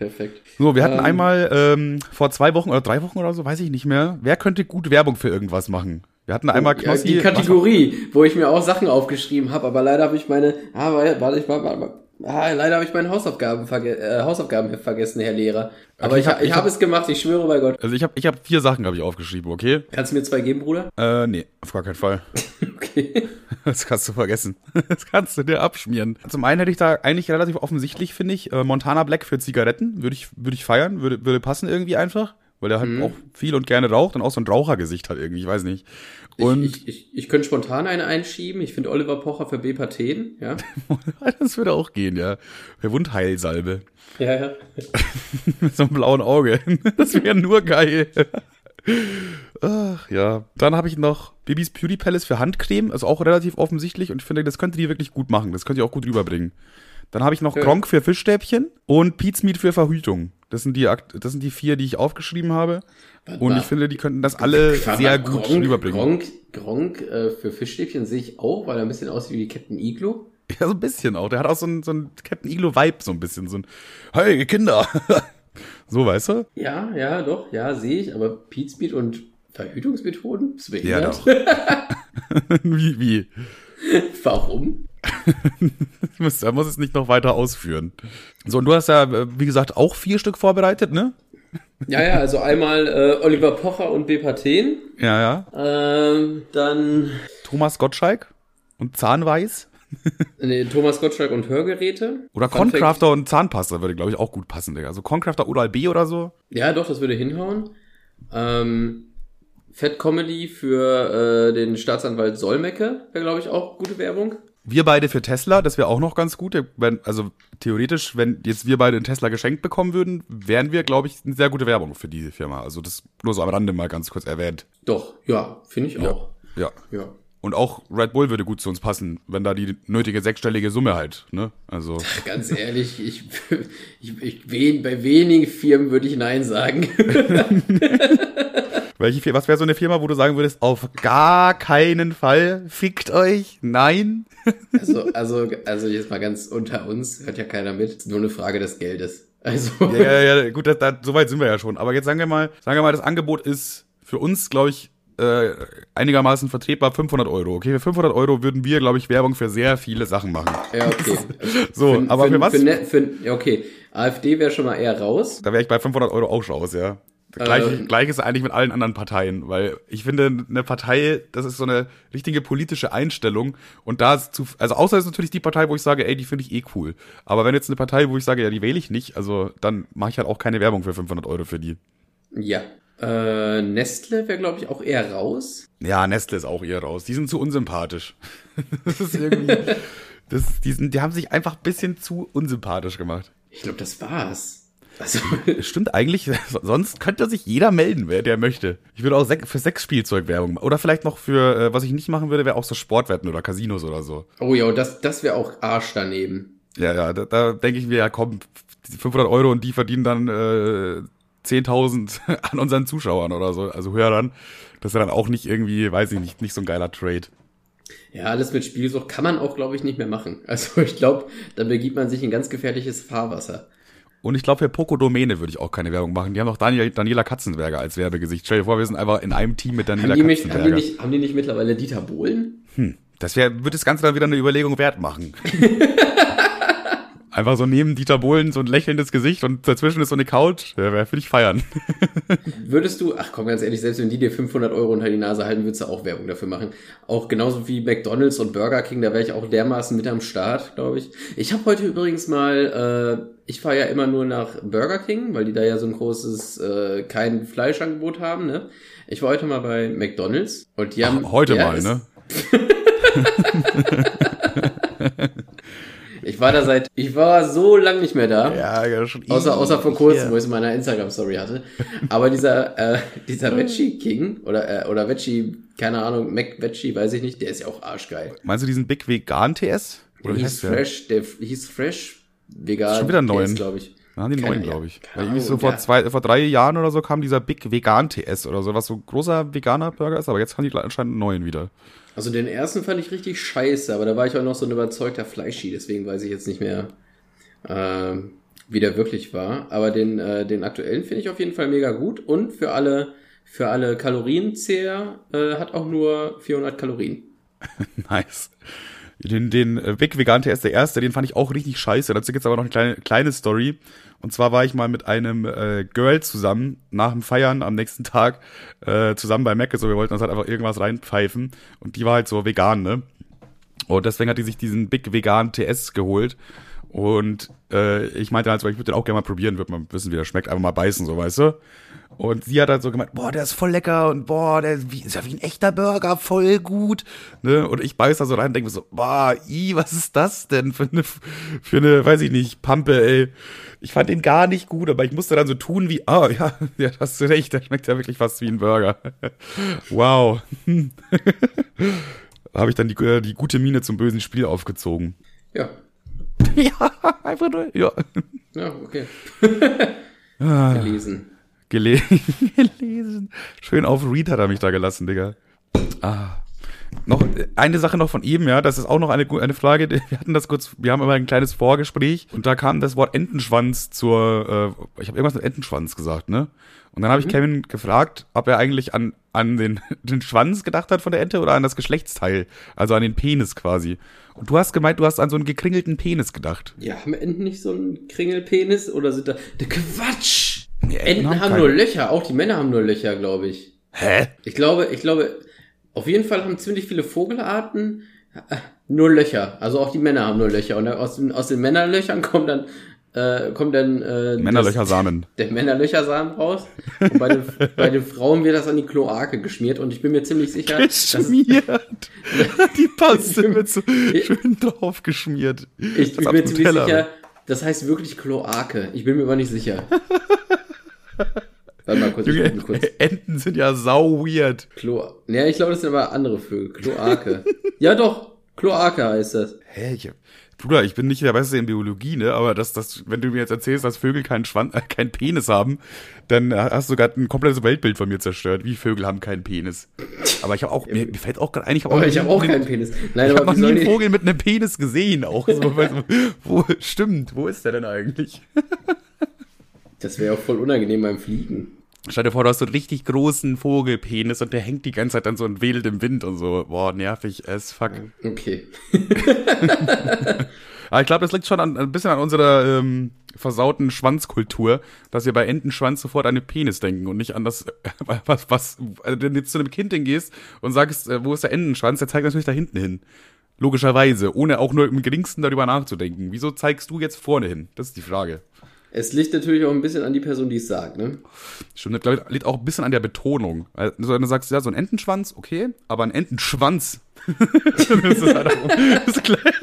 Perfekt. So, wir hatten Ähm. einmal ähm, vor zwei Wochen oder drei Wochen oder so, weiß ich nicht mehr, wer könnte gut Werbung für irgendwas machen? Wir hatten einmal Ja, Knossi. die Kategorie, wo ich mir auch Sachen aufgeschrieben habe, aber leider habe ich meine, ah, warte, warte, ich war, warte, ah, leider habe ich mein Hausaufgaben verge äh, Hausaufgabenheft vergessen, Herr Lehrer. Aber Okay, ich, ich ha- hab- ich ich habe hab- es gemacht, ich schwöre bei Gott. Also ich habe ich hab vier Sachen, habe ich aufgeschrieben, okay? Kannst du mir zwei geben, Bruder? Äh, nee, auf gar keinen Fall. Okay. Das kannst du vergessen. Das kannst du dir abschmieren. Zum einen hätte ich da eigentlich relativ offensichtlich, finde ich, äh, Montana Black für Zigaretten. Würde ich, würde ich feiern, würde, würde passen irgendwie einfach. Weil der halt Mhm. auch viel und gerne raucht und auch so ein Rauchergesicht hat irgendwie, ich weiß nicht. Und ich, ich, ich, ich könnte spontan eine einschieben. Ich finde Oliver Pocher für Bepathen, ja. das würde auch gehen, ja. Für Wundheilsalbe. Ja, ja. Mit so einem blauen Auge. Das wäre nur geil. Ach ja. Dann habe ich noch Bibis Beauty Palace für Handcreme, also auch relativ offensichtlich und ich finde, das könnte die wirklich gut machen. Das könnte die auch gut rüberbringen. Dann habe ich noch Ja. Gronk für Fischstäbchen und Pete's Meat für Verhütung. Das sind die, das sind die vier, die ich aufgeschrieben habe. Und mal. ich finde, die könnten das alle Warte sehr gut Gronk, rüberbringen. Gronk, Gronk äh, für Fischstäbchen sehe ich auch, weil er ein bisschen aussieht wie Captain Iglo. Ja, so ein bisschen auch. Der hat auch so ein, so ein Captain Iglo-Vibe, so ein bisschen. So ein, hey, Kinder. so, weißt du? Ja, ja, doch, ja, sehe ich, aber Pete's Meat und Verhütungsmethoden? Ist Ja, doch. wie, wie? Warum? er muss es nicht noch weiter ausführen. So, und du hast ja, äh, wie gesagt, auch vier Stück vorbereitet, ne? Ja, ja, also einmal äh, Oliver Pocher und Bepathen. Ja, ja. Ähm, dann Thomas Gottschalk und Zahnweiß. nee, Thomas Gottschalk und Hörgeräte. Oder Concrafter und Zahnpasta würde, glaube ich, auch gut passen, Digga. Also Concrafter Oral B oder so. Ja, doch, das würde hinhauen. Ähm, Fat Comedy für äh, den Staatsanwalt Solmecke wäre, glaube ich, auch gute Werbung. Wir beide für Tesla, das wäre auch noch ganz gut. Wenn, also theoretisch, wenn jetzt wir beide einen Tesla geschenkt bekommen würden, wären wir, glaube ich, eine sehr gute Werbung für die Firma. Also das nur so am Rande mal ganz kurz erwähnt. Doch, ja, finde ich auch. Ja. Ja. Und auch Red Bull würde gut zu uns passen, wenn da die nötige sechsstellige Summe halt, ne? Also. Ganz ehrlich, ich, ich, ich bei wenigen Firmen würde ich Nein sagen. Welche, was wäre so eine Firma, wo du sagen würdest, auf gar keinen Fall, fickt euch, nein? Also, also, also jetzt mal ganz unter uns, hört ja keiner mit. Ist nur eine Frage des Geldes. Also, Ja, ja, ja, gut, da, da, so weit sind wir ja schon. Aber jetzt sagen wir mal, sagen wir mal, das Angebot ist für uns, glaube ich, äh, einigermaßen vertretbar 500 Euro. Okay, für 500 Euro würden wir, glaube ich, Werbung für sehr viele Sachen machen. ja, okay. So, aber für, was? Für, ne- für, okay. AfD wäre schon mal eher raus. da wäre ich bei 500 Euro auch raus, ja. Gleich, Ähm. gleich ist eigentlich mit allen anderen Parteien, weil ich finde, eine Partei, das ist so eine richtige politische Einstellung und da ist zu, also außer es ist natürlich die Partei, wo ich sage, ey, die finde ich eh cool. Aber wenn jetzt eine Partei, wo ich sage, ja, die wähle ich nicht, also dann mache ich halt auch keine Werbung für 500 Euro für die. Ja. Äh, Nestle wäre, glaube ich, auch eher raus. Ja, Nestle ist auch eher raus. Die sind zu unsympathisch. das ist irgendwie, das, die, sind, die haben sich einfach ein bisschen zu unsympathisch gemacht. Ich glaube, das war's. Also, stimmt eigentlich, sonst könnte sich jeder melden, wer der möchte. Ich würde auch für Sexspielzeug Werbung machen. Oder vielleicht noch für, äh, was ich nicht machen würde, wäre auch so Sportwetten oder Casinos oder so. oh ja, das, das wäre auch Arsch daneben. Ja, ja, da, da denke ich mir, ja komm, die 500 Euro und die verdienen dann äh, 10.000 an unseren Zuschauern oder so, also Hörern. Das ist ja dann auch nicht irgendwie, weiß ich nicht, nicht so ein geiler Trade. Ja, alles mit Spielsucht kann man auch, glaube ich, nicht mehr machen. Also ich glaube, da begibt man sich in ganz gefährliches Fahrwasser. Und ich glaube, für Poco Domäne würde ich auch keine Werbung machen. Die haben doch Daniel, Daniela Katzenberger als Werbegesicht. Stell dir vor, wir sind einfach in einem Team mit Daniela Haben die, mich, haben, die Katzenberger. nicht, haben die nicht mittlerweile Dieter Bohlen? Das wär, würde das Ganze dann wieder eine Überlegung wert machen. einfach so neben Dieter Bohlen so ein lächelndes Gesicht und dazwischen ist so eine Couch. Ja, Würde ich feiern. Würdest du, ach komm, ganz ehrlich, selbst wenn die dir 500 Euro unter die Nase halten, würdest du auch Werbung dafür machen. Auch genauso wie McDonalds und Burger King, da wäre ich auch dermaßen mit am Start, glaube ich. Ich habe heute übrigens mal, äh, ich fahre ja immer nur nach Burger King, weil die da ja so ein großes, äh, kein Fleischangebot haben, ne? Ich war heute mal bei McDonalds und die haben... Heute der mal, ne? Ich war da seit, ich war so lang nicht mehr da. Ja, ja, schon Außer, außer vor kurzem, Ja. wo ich es in meiner Instagram-Story hatte. Aber dieser, äh, dieser Veggie King oder, äh, oder Veggie, keine Ahnung, Mac Veggie, weiß ich nicht, der ist ja auch arschgeil. Meinst du diesen Big Vegan TS? Oder hieß? Fresh, der hieß Fresh Vegan. Schon wieder einen neuen. glaube ich. Ja, den Keine- neuen, glaube ich. Weil irgendwie so vor, zwei, vor drei Jahren oder so kam dieser Big Vegan TS oder so, was so ein großer veganer Burger ist, aber jetzt haben die anscheinend einen neuen wieder. Also den ersten fand ich richtig scheiße, aber da war ich auch noch so ein überzeugter Fleischi, deswegen weiß ich jetzt nicht mehr, ähm, wie der wirklich war. Aber den, äh, den aktuellen finde ich auf jeden Fall mega gut und für alle, für alle Kalorienzähler äh, hat auch nur 400 Kalorien. Nice. Den, den äh, Big Vegan TS, der erste, den fand ich auch richtig scheiße. Dazu gibt's aber noch eine kleine, kleine Story. Und zwar war ich mal mit einem äh, Girl zusammen nach dem Feiern am nächsten Tag äh, zusammen bei Mac. So, wir wollten uns halt einfach irgendwas reinpfeifen. Und die war halt so vegan, ne? Und deswegen hat die sich diesen Big Vegan TS geholt. Und äh, ich meinte halt so, ich würde den auch gerne mal probieren, würde mal wissen, wie der schmeckt, einfach mal beißen, so, weißt du? Und sie hat halt so gemeint, boah, der ist voll lecker und boah, der ist, wie, ist ja wie ein echter Burger, voll gut. Ne? Und ich beiß da so rein und denke mir so, boah, i, was ist das denn für eine, für eine, weiß ich nicht, Pampe, ey. Ich fand den gar nicht gut, aber ich musste dann so tun wie, ah, ja, ja, hast du recht, der schmeckt ja wirklich fast wie ein Burger. wow. Da habe ich dann die, äh, die gute Miene zum bösen Spiel aufgezogen. Ja, Ja, einfach nur, ja. ja, okay. Ah. Gelesen. Gele gelesen. Schön auf Read hat er mich da gelassen, Digga. Ah. Noch äh, eine Sache noch von ihm, ja, das ist auch noch eine, eine Frage. Wir hatten das kurz, wir haben immer ein kleines Vorgespräch und da kam das Wort Entenschwanz zur, äh, ich habe irgendwas mit Entenschwanz gesagt, ne? Und dann habe ich Kevin gefragt, ob er eigentlich an, an den, den Schwanz gedacht hat von der Ente oder an das Geschlechtsteil, also an den Penis quasi. Und du hast gemeint, du hast an so einen gekringelten Penis gedacht. Ja, haben Enten nicht so einen Kringelpenis oder sind da. Der Quatsch! Nee, Enten haben, keinen. nur Löcher, auch die Männer haben nur Löcher, glaube ich. Hä? Ich glaube, ich glaube, auf jeden Fall haben ziemlich viele Vogelarten äh, nur Löcher. Also auch die Männer haben nur Löcher. Und aus den, aus den Männerlöchern kommt dann, äh, kommt dann äh, Männerlöcher Samen. das, der Männerlöchersamen raus. Und bei den, bei den Frauen wird das an die Kloake geschmiert. Und ich bin mir ziemlich sicher, dass, geschmiert. Die Paste wird so schön drauf geschmiert. ich bin Als mir ziemlich sicher, das heißt wirklich Kloake. Ich bin mir aber nicht sicher. Warte mal kurz, ich Junge, mal kurz. Enten sind ja sau weird. Klo. Ja, ich glaube, das sind aber andere Vögel. Kloake. ja, doch. Kloake heißt das. Hä, ich, Bruder, ich bin nicht der Beste in Biologie, ne? Aber das, das, wenn du mir jetzt erzählst, dass Vögel keinen Schwanz, äh, keinen Penis haben, dann hast du gerade ein komplettes Weltbild von mir zerstört. Wie Vögel haben keinen Penis. Aber ich habe auch, mir, mir fällt auch gerade ein, ich habe Oh, auch, ich habe auch keinen Penis. Nein, Ich habe noch nie einen Vogel mit einem Penis gesehen. Auch so, du, wo, stimmt, wo ist der denn eigentlich? Das wäre auch voll unangenehm beim Fliegen. Stell dir vor, du hast so einen richtig großen Vogelpenis und der hängt die ganze Zeit dann so und wedelt im Wind und so. Boah, nervig as fuck. Okay. Aber ich glaube, das liegt schon an, ein bisschen an unserer ähm, versauten Schwanzkultur, dass wir bei Entenschwanz sofort an den Penis denken und nicht an das, äh, was, was, also wenn du jetzt zu einem Kind hingehst und sagst, äh, wo ist der Entenschwanz, der zeigt natürlich da hinten hin. Logischerweise, ohne auch nur im geringsten darüber nachzudenken. Wieso zeigst du jetzt vorne hin? Das ist die Frage. Es liegt natürlich auch ein bisschen an die Person, die es sagt, ne? Stimmt, das, glaub ich, liegt auch ein bisschen an der Betonung. Also, wenn du sagst, ja, so ein Entenschwanz, okay, aber ein Entenschwanz. das, ist halt auch, das, ist gleich,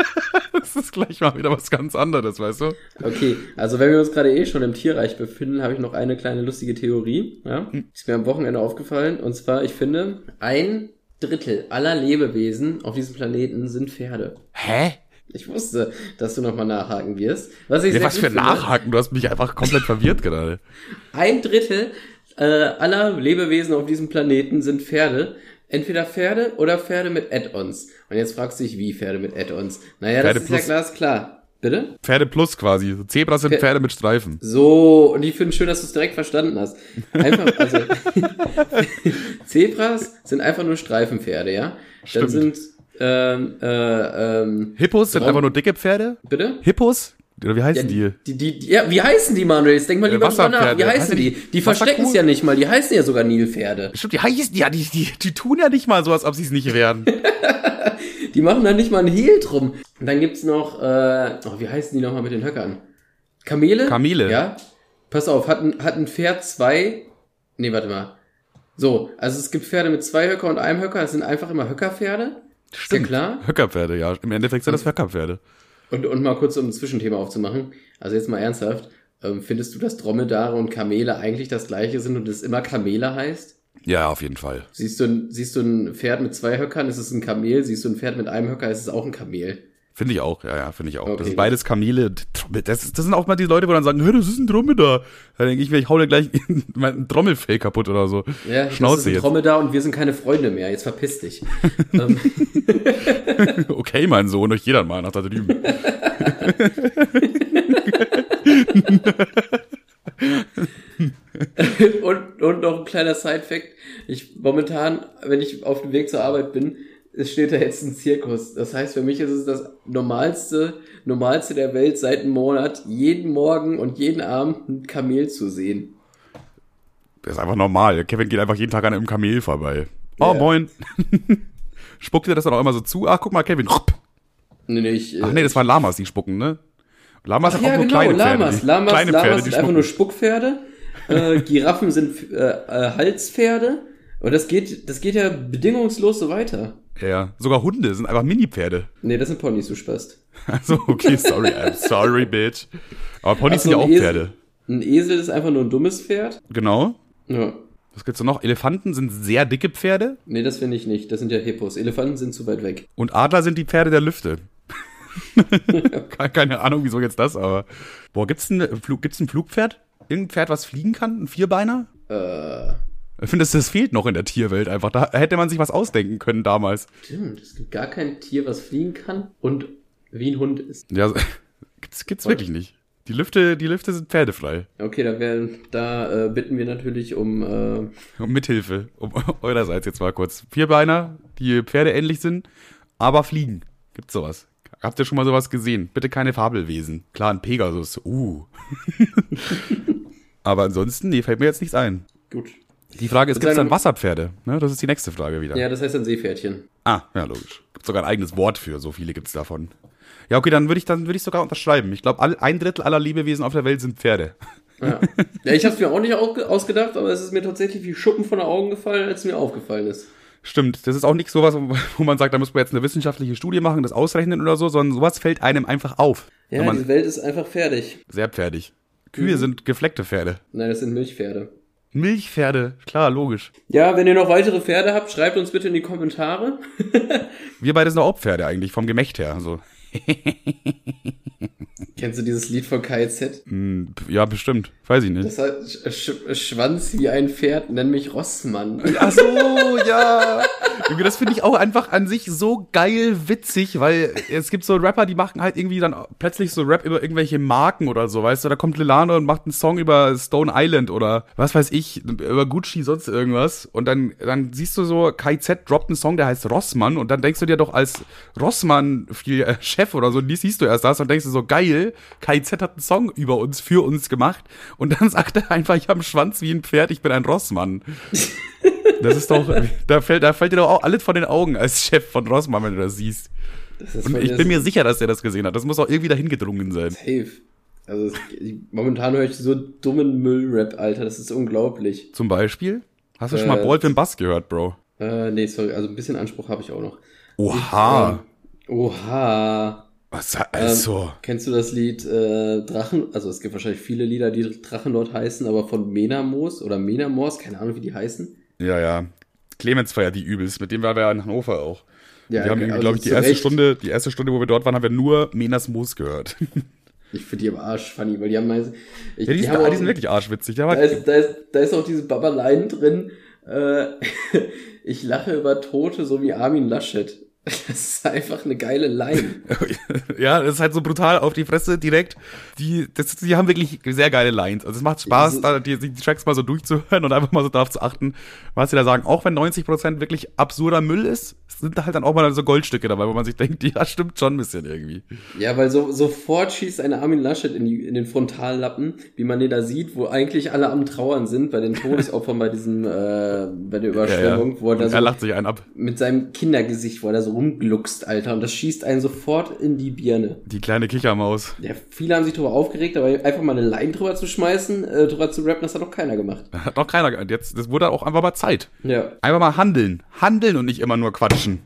das ist gleich mal wieder was ganz anderes, weißt du? Okay, also wenn wir uns gerade eh schon im Tierreich befinden, habe ich noch eine kleine lustige Theorie. Ja? Ist mir am Wochenende aufgefallen. Und zwar, ich finde, ein Drittel aller Lebewesen auf diesem Planeten sind Pferde. Hä? Ich wusste, dass du nochmal nachhaken wirst. Was ich Nee, was für Nachhaken? Du hast mich einfach komplett verwirrt gerade. Ein Drittel äh, aller Lebewesen auf diesem Planeten sind Pferde. Entweder Pferde oder Pferde mit Add-ons. Und jetzt fragst du dich, wie Pferde mit Add-ons? Naja, Pferde das ist ja glasklar. Bitte? Pferde plus quasi. Zebras sind Pfer- Pferde mit Streifen. So, und ich finde schön, dass du es direkt verstanden hast. Einfach, also, Zebras sind einfach nur Streifenpferde, ja? Dann Stimmt. sind, ähm, äh, ähm, Hippos sind einfach nur dicke Pferde. bitte? Hippos? Oder wie Ja, heißen die? die, die, die, ja, wie heißen die, Manuel? Jetzt denk mal Äh, lieber drüber nach. Wie heißen die? die verstecken es ja nicht mal. Die heißen ja sogar Nilpferde. Stimmt, die heißen ja, die, die, die tun ja nicht mal so, als ob sie es nicht wären. Die machen da nicht mal einen Hehl drum. Und dann gibt's noch, äh, oh, wie heißen die nochmal mit den Höckern? Kamele? Kamele. Ja. Pass auf, hat ein, hat ein Pferd zwei, nee, warte mal. So, also es gibt Pferde mit zwei Höcker und einem Höcker. Das sind einfach immer Höckerpferde. Ist dir klar? Höckerpferde, ja. Im Endeffekt sind das Höckerpferde. Und, und mal kurz, um ein Zwischenthema aufzumachen. Also jetzt mal ernsthaft. Ähm, findest du, dass Dromedare und Kamele eigentlich das gleiche sind und es immer Kamele heißt? Ja, auf jeden Fall. Siehst du, siehst du ein Pferd mit zwei Höckern, ist es ein Kamel. Siehst du ein Pferd mit einem Höcker, ist es auch ein Kamel. Finde ich auch, ja, ja, finde ich auch. Okay. Das sind beides Kamele. Das, ist- das sind auch mal die Leute, wo dann sagen, "Hä, das ist ein Dromedar. Da denke ich mir, ich hau dir gleich mein Trommelfell kaputt oder so. Ja, das ist Schnauze ein jetzt. Dromedar und wir sind keine Freunde mehr. Jetzt verpiss dich. ähm, Okay, mein Sohn, euch jeder mal nach da drüben. und, und noch ein kleiner Side-Fact. Ich momentan, wenn ich auf dem Weg zur Arbeit bin, es steht da jetzt ein Zirkus. Das heißt, für mich ist es das normalste, normalste der Welt seit einem Monat, jeden Morgen und jeden Abend ein Kamel zu sehen. Das ist einfach normal. Kevin geht einfach jeden Tag an einem Kamel vorbei. Oh, Ja. moin. Spuckt ihr das dann auch immer so zu? Ach, guck mal, Kevin. Nee, nee, ich, Ach nee, das waren Lamas, die spucken, ne? Lamas Ach sind auch ja, nur genau, kleine Pferde. Lamas. die- Lamas, kleine Lamas Pferde, sind einfach nur. Spuckpferde. Äh, Giraffen sind äh, äh, Halspferde. Und das geht, das geht ja bedingungslos so weiter. Ja, sogar Hunde sind einfach Mini-Pferde. Nee, das sind Ponys, du Spast. Also, okay, sorry, I'm sorry, bitch. Aber Ponys so, sind ja auch Esel. Pferde. Ein Esel ist einfach nur ein dummes Pferd. Genau. Ja. Was gibt's noch? Elefanten sind sehr dicke Pferde Nee, das finde ich nicht. Das sind ja Hippos. Elefanten sind zu weit weg. und Adler sind die Pferde der Lüfte. Ke- Keine Ahnung, wieso jetzt das, aber. Boah, gibt's ein, Flug, gibt's ein Flugpferd? Irgendein Pferd, was fliegen kann? Ein Vierbeiner? Äh, Ich finde, das, das fehlt noch in der Tierwelt einfach. Da hätte man sich was ausdenken können damals. stimmt. Es gibt gar kein Tier, was fliegen kann und wie ein Hund ist. Ja, gibt's, gibt's wirklich nicht. Die Lüfte, die Lüfte sind pferdefrei. Okay, da, werden, da äh, bitten wir natürlich um. Äh, Und Mithilfe. Um, eurerseits jetzt mal kurz. Vierbeiner, die pferdeähnlich sind, aber fliegen. Gibt's sowas? Habt ihr schon mal sowas gesehen? Bitte keine Fabelwesen. Klar, ein Pegasus. Uh. aber ansonsten, nee, fällt mir jetzt nichts ein. gut. Die Frage ist, Mit gibt's dann Wasserpferde? Ne, das ist die nächste Frage wieder. Ja, das heißt ein Seepferdchen. Ah, ja, logisch. Gibt sogar ein eigenes Wort für, so viele gibt's davon. Ja, okay, dann würde ich dann würde ich sogar unterschreiben. Ich glaube, ein Drittel aller Lebewesen auf der Welt sind Pferde. Ja, ja ich habe es mir auch nicht au- ausgedacht, aber es ist mir tatsächlich wie Schuppen von den Augen gefallen, als es mir aufgefallen ist. Stimmt, das ist auch nicht sowas, wo man sagt, da muss man jetzt eine wissenschaftliche Studie machen, das ausrechnen oder so, sondern sowas fällt einem einfach auf. Ja, die Welt ist einfach fertig. sehr pferdig. Kühe sind gefleckte Pferde. Nein, das sind Milchpferde. Milchpferde, klar, logisch. Ja, wenn ihr noch weitere Pferde habt, schreibt uns bitte in die Kommentare. Wir beide sind auch Pferde eigentlich, vom Gemächt her. So. Kennst du dieses Lied von KZ? Hm, ja, bestimmt. Weiß ich nicht. Das hat Sch Sch Schwanz wie ein Pferd, nenn mich Rossmann. Ach so, ja. Junge, Das finde ich auch einfach an sich so geil witzig, weil es gibt so Rapper, die machen halt irgendwie dann plötzlich so Rap über irgendwelche Marken oder so, weißt du? Da kommt Lilano und macht einen Song über Stone Island oder was weiß ich, über Gucci, sonst irgendwas. Und dann, dann siehst du so, KZ droppt einen Song, der heißt Rossmann und dann denkst du dir doch als Rossmann-Chef oder so, die siehst du erst das und denkst du so, geil, KZ hat einen Song über uns, für uns gemacht und dann sagt er einfach, ich habe einen Schwanz wie ein Pferd, ich bin ein Rossmann. Das ist doch, da fällt, da fällt dir doch auch alles von den Augen als Chef von Rossmann, wenn du das siehst. Das Und ich bin mir sicher, dass er das gesehen hat. Das muss auch irgendwie dahin gedrungen sein. Safe. Also es, momentan höre ich so dummen Müllrap, Alter. Das ist unglaublich. Zum Beispiel? Hast du schon mal Äh, Baldwin Bass gehört, Bro? Äh, nee, sorry. Also ein bisschen Anspruch habe ich auch noch. Oha. Oha. Was, also. Ähm, kennst du das Lied äh, Drachen? Also es gibt wahrscheinlich viele Lieder, die Drachenlord heißen, aber von Menamos oder Menamos, keine Ahnung, wie die heißen. ja, ja. Clemens feiert die übelst. Mit dem waren wir ja in Hannover auch. Ja, wir haben, also glaube ich, die erste Recht. Stunde, die erste Stunde, wo wir dort waren, haben wir nur Menas Moos gehört. Ich finde die am Arsch funny, weil die haben meist, ich, Ja, die, sind, haben auch- die sind wirklich arschwitzig. Ja, da, aber, ist, da, ist, da ist auch diese Babaleien drin. Äh, ich lache über Tote, so wie Armin Laschet. Das ist einfach eine geile Line. ja, das ist halt so brutal auf die Fresse direkt. Die, das, die haben wirklich sehr geile Lines. Also es macht Spaß, so- da die, die Tracks mal so durchzuhören und einfach mal so darauf zu achten, was sie da sagen. Auch wenn 90% wirklich absurder Müll ist, sind da halt dann auch mal so Goldstücke dabei, wo man sich denkt, ja, stimmt schon ein bisschen irgendwie. Ja, weil so, sofort schießt eine Armin Laschet in, die, in den Frontallappen, wie man den da sieht, wo eigentlich alle am Trauern sind, bei den Todesopfern, bei diesem, äh, bei der Überschwemmung, wo er da so er lacht sich einen ab. mit seinem Kindergesicht, wo er da so rumgluckst, Alter, und das schießt einen sofort in die Birne. Die kleine Kichermaus. Ja, viele haben sich darüber aufgeregt, aber einfach mal eine Line drüber zu schmeißen, äh, drüber zu rappen, das hat doch keiner gemacht. Hat noch keiner. ge- Jetzt, das wurde auch einfach mal Zeit. Ja. Einfach mal handeln. Handeln und nicht immer nur quatschen.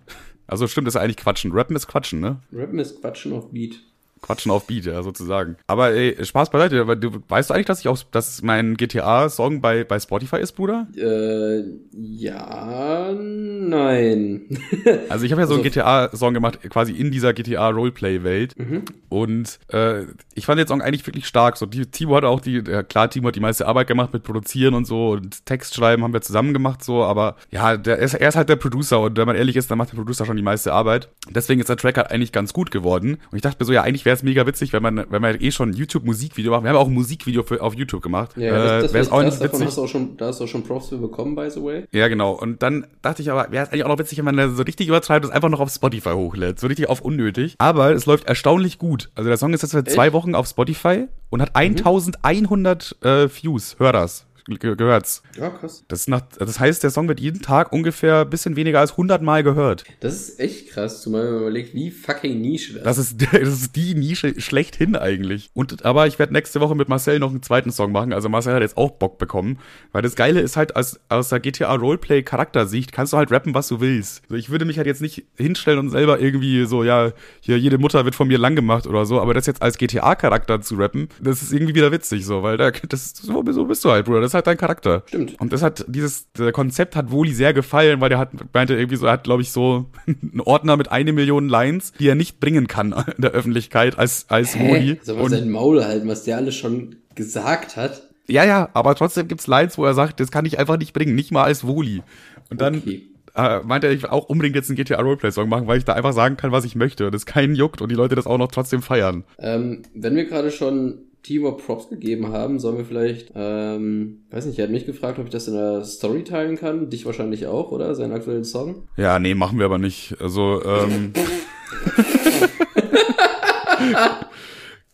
Also stimmt, das ist eigentlich quatschen. Rappen ist quatschen, ne? Rappen ist Quatschen auf Beat. Quatschen auf Beat, ja, sozusagen. Aber ey, Spaß beiseite, aber du weißt du eigentlich, dass ich auch, dass mein GTA-Song bei, bei Spotify ist, Bruder? Äh, ja, nein. Also ich habe ja so einen Also- GTA-Song gemacht, quasi in dieser GTA-Roleplay-Welt. Mhm. Und äh, ich fand den Song eigentlich wirklich stark. So, die, Timo hat auch die, ja, klar, Timo hat die meiste Arbeit gemacht mit Produzieren und so und Text schreiben haben wir zusammen gemacht, so, aber ja, der ist, er ist halt der Producer und wenn man ehrlich ist, dann macht der Producer schon die meiste Arbeit. Deswegen ist der Track halt eigentlich ganz gut geworden. Und ich dachte mir so, ja, eigentlich wäre es mega witzig, wenn man, wenn man eh schon ein YouTube-Musikvideo macht. Wir haben auch ein Musikvideo für, auf YouTube gemacht. Ja, das, das wäre es wär auch krass, nicht davon witzig. hast du auch schon, da hast du auch schon Props für bekommen, by the way. Ja, genau. Und dann dachte ich aber, wäre es eigentlich auch noch witzig, wenn man so richtig übertreibt und es einfach noch auf Spotify hochlädt. So richtig auf unnötig. Aber es läuft erstaunlich gut. Also der Song ist jetzt seit zwei? Wochen auf Spotify und hat 1100 äh, Views, Hörers. Ge gehört's. Ja, krass. Das, nach, das heißt, der Song wird jeden Tag ungefähr ein bisschen weniger als 100 Mal gehört. Das ist echt krass, zumal man überlegt, wie fucking Nische das, Das ist, das ist die Nische schlechthin eigentlich. Und, aber ich werde nächste Woche mit Marcel noch einen zweiten Song machen. Also Marcel hat jetzt auch Bock bekommen. Weil das Geile ist halt, aus, aus der GTA Roleplay Charaktersicht kannst du halt rappen, was du willst. Also ich würde mich halt jetzt nicht hinstellen und selber irgendwie so, ja, hier jede Mutter wird von mir lang gemacht oder so. Aber das jetzt als GTA Charakter zu rappen, das ist irgendwie wieder witzig so, weil da, das, so, so bist du halt, Bruder. Das ist halt dein Charakter. Stimmt. Und das hat, dieses Konzept hat Woli sehr gefallen, weil der hat, meinte irgendwie so, er hat, glaube ich, so einen Ordner mit eine Million Lines, die er nicht bringen kann in der Öffentlichkeit als, als Woli. Soll man sein Maul halten, was der alles schon gesagt hat? ja, ja, aber trotzdem gibt's Lines, wo er sagt, das kann ich einfach nicht bringen, nicht mal als Woli. Und dann Okay. äh, meinte er, ich will auch unbedingt jetzt einen GTA Roleplay Song machen, weil ich da einfach sagen kann, was ich möchte und es keinen juckt und die Leute das auch noch trotzdem feiern. Ähm, wenn wir gerade schon Tibor Props gegeben haben, sollen wir vielleicht, ähm, weiß nicht, er hat mich gefragt, ob ich das in der Story teilen kann. Dich wahrscheinlich auch, oder? Seinen aktuellen Song? Ja, nee, machen wir aber nicht. Also, ähm.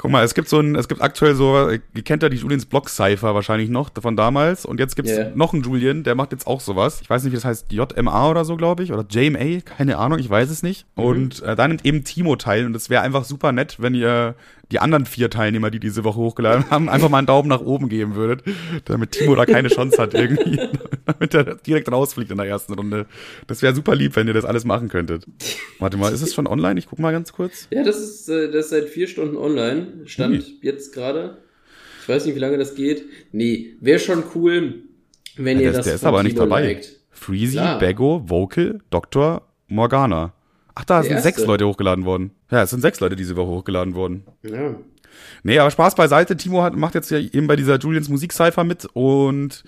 Guck mal, es gibt so ein, es gibt aktuell so, ihr kennt ja die Julians Block Cypher wahrscheinlich noch von damals und jetzt gibt's Ja. noch einen Julian, der macht jetzt auch sowas. Ich weiß nicht, wie das heißt, JMA oder so, glaube ich, oder JMA, keine Ahnung, ich weiß es nicht. Und äh, da nimmt eben Timo teil und es wäre einfach super nett, wenn ihr die anderen vier Teilnehmer, die diese Woche hochgeladen haben, einfach mal einen Daumen nach oben geben würdet, damit Timo da keine Chance hat irgendwie, damit er direkt rausfliegt in der ersten Runde. Das wäre super lieb, wenn ihr das alles machen könntet. Warte mal, ist es schon online? Ich guck mal ganz kurz. Ja, das ist, äh, das ist seit vier Stunden online. Stand Ui. jetzt gerade. Ich weiß nicht, wie lange das geht. Nee, wäre schon cool, wenn ihr der, das der ist aber nicht Tibor dabei. liked. Freezy. Beggo, Vocal, Dr. Morgana. Ach, da sind sechs. Leute hochgeladen worden. Ja, es sind sechs Leute diese Woche hochgeladen worden. Ja. Nee, aber Spaß beiseite. Timo hat, macht jetzt ja eben bei dieser Julians Musikcypher mit und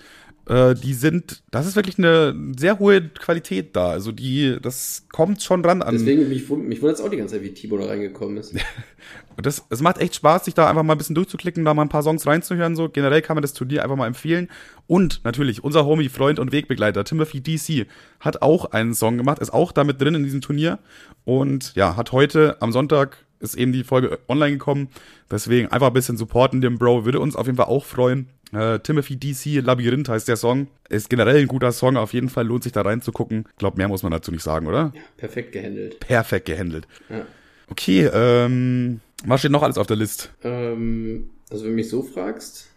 äh, die sind, das ist wirklich eine sehr hohe Qualität da. Also die, das kommt schon dran an. Deswegen, mich, mich wundert es auch die ganze Zeit, wie Tibor da reingekommen ist. Und das, es macht echt Spaß, sich da einfach mal ein bisschen durchzuklicken, da mal ein paar Songs reinzuhören. So generell kann man das Turnier einfach mal empfehlen. Und natürlich unser Homie, Freund und Wegbegleiter Timothy DC hat auch einen Song gemacht, ist auch damit drin in diesem Turnier und ja hat heute am Sonntag ist eben die Folge online gekommen. Deswegen einfach ein bisschen supporten dem Bro würde uns auf jeden Fall auch freuen. Äh, Timothy DC Labyrinth heißt der Song. Ist generell ein guter Song. Auf jeden Fall lohnt sich da reinzugucken. Ich glaube, mehr muss man dazu nicht sagen, oder? Perfekt gehandelt. Perfekt gehandelt. Ja. Okay, ähm, was steht noch alles auf der Liste? Ähm, also wenn du mich so fragst,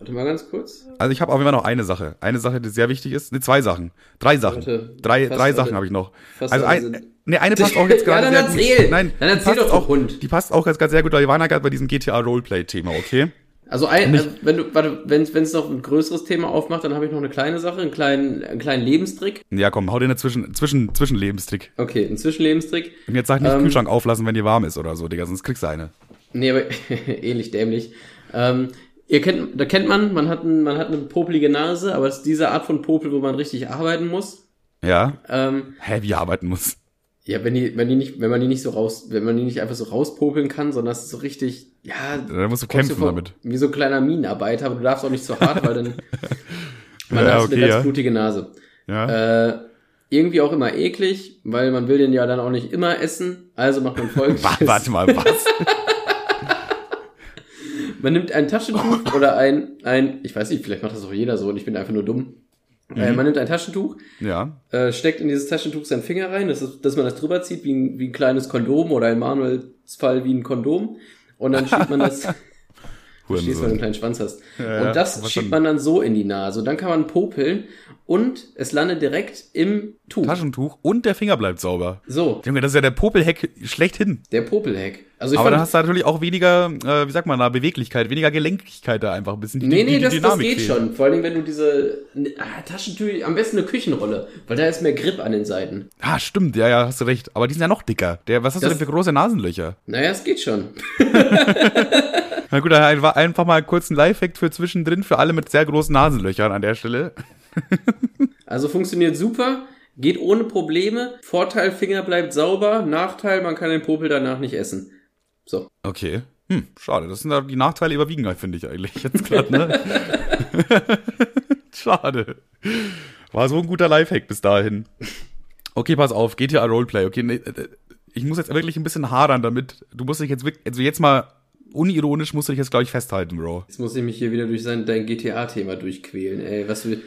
warte mal ganz kurz. Also ich habe auf jeden Fall noch eine Sache. Eine Sache, die sehr wichtig ist. Ne, zwei Sachen. Drei Sachen. Warte, drei drei Sachen habe ich noch. Also ein, ne, eine passt auch jetzt Ja, gerade dann sehr erzähl. gut. Nein, Dann die erzähl doch, auch, Hund. Die passt auch jetzt gerade sehr gut, weil wir waren ja gerade bei diesem GTA Roleplay Thema, okay? Also, ein, also wenn du, warte, wenn es noch ein größeres Thema aufmacht, dann habe ich noch eine kleine Sache, einen kleinen, einen kleinen Lebenstrick. Ja, komm, hau dir eine zwischen zwischen Zwischenlebenstrick. Okay, ein Zwischenlebenstrick. Und jetzt sag nicht Ähm, Kühlschrank auflassen, wenn dir warm ist oder so, Digga, sonst kriegst du eine. Nee, aber ähnlich dämlich. Ähm, ihr kennt, da kennt man, man hat, ein, man hat eine popelige Nase, aber es ist diese Art von Popel, wo man richtig arbeiten muss. Ja? Ähm, Hä, wie arbeiten muss? ja, wenn die, wenn die nicht, wenn man die nicht so raus, wenn man die nicht einfach so rauspopeln kann, sondern es ist so richtig, ja, Da musst du kämpfen vor- damit. Wie so ein kleiner Minenarbeiter, aber du darfst auch nicht so hart, weil dann man Ja, hat okay, eine ganz ja. blutige Nase. Ja? Äh, irgendwie auch immer eklig, weil man will den ja dann auch nicht immer essen. Also macht man folgendes. Wa- Warte mal, was? Man nimmt ein Taschentuch oder ein, ein, ich weiß nicht, vielleicht macht das auch jeder so und ich bin einfach nur dumm. Äh, man nimmt ein Taschentuch, ja. äh, steckt in dieses Taschentuch seinen Finger rein, das ist, dass man das drüber zieht wie ein, wie ein kleines Kondom oder in Manuels Fall wie ein Kondom. Und dann schiebt man das, Verstehst du, wenn du einen kleinen Schwanz hast. Ja, und das schiebt dann? man dann so in die Nase. Und dann kann man popeln und es landet direkt im Tuch. Taschentuch und der Finger bleibt sauber. So, Junge, das ist ja der Popelheck schlechthin. der Popelheck. Also ich Aber dann hast du natürlich auch weniger, äh, wie sagt man da, Beweglichkeit, weniger Gelenkigkeit da einfach ein bisschen. Die, Nee, die, nee, die das, das Dynamik geht fehlt. schon. Vor allem, wenn du diese ah, Taschentücher, am besten eine Küchenrolle, weil da ist mehr Grip an den Seiten. Ah, stimmt, ja, ja, hast du recht. Aber die sind ja noch dicker. Der, was hast Das- du denn für große Nasenlöcher? Naja, es geht schon. Na gut, dann einfach, mal kurz ein Lifehack für zwischendrin für alle mit sehr großen Nasenlöchern an der Stelle. Also funktioniert super, geht ohne Probleme. Vorteil, Finger bleibt sauber. Nachteil, man kann den Popel danach nicht essen. So. Okay. Hm, schade. Das sind da die Nachteile überwiegen, halt, finde ich eigentlich jetzt gerade, ne? schade. War so ein guter Lifehack bis dahin. Okay, pass auf, GTA Roleplay. Okay, nee, äh, ich muss jetzt wirklich ein bisschen hadern damit. Du musst dich jetzt wirklich, also jetzt mal unironisch musst du dich jetzt, glaube ich, festhalten, Bro. Jetzt muss ich mich hier wieder durch sein, dein GTA-Thema durchquälen. Ey, was wir.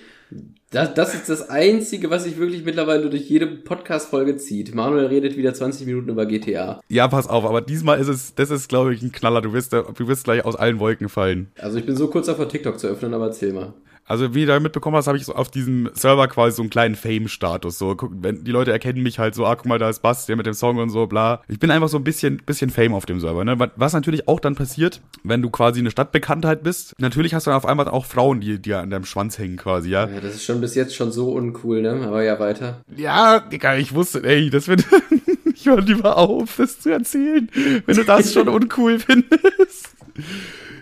Das, das ist das Einzige, was sich wirklich mittlerweile durch jede Podcast-Folge zieht. Manuel redet wieder 20 Minuten über GTA. Ja, pass auf, aber diesmal ist es, das ist, glaube ich, ein Knaller. Du wirst, du wirst gleich aus allen Wolken fallen. Also ich bin so kurz davor, TikTok zu öffnen, aber erzähl mal. Also, wie du da mitbekommen hast, habe ich so auf diesem Server quasi so einen kleinen Fame-Status. So, guck, wenn die Leute erkennen mich halt so, ah, guck mal, da ist Bass, der mit dem Song und so, bla. Ich bin einfach so ein bisschen, bisschen Fame auf dem Server, ne? Was natürlich auch dann passiert, wenn du quasi eine Stadtbekanntheit bist. Natürlich hast du dann auf einmal auch Frauen, die dir an deinem Schwanz hängen quasi, ja. Ja, das ist schon bis jetzt schon so uncool, ne? Aber ja, weiter. Ja, Digga, ich wusste, ey, das wird, ich höre lieber auf, das zu erzählen, wenn du das schon uncool findest.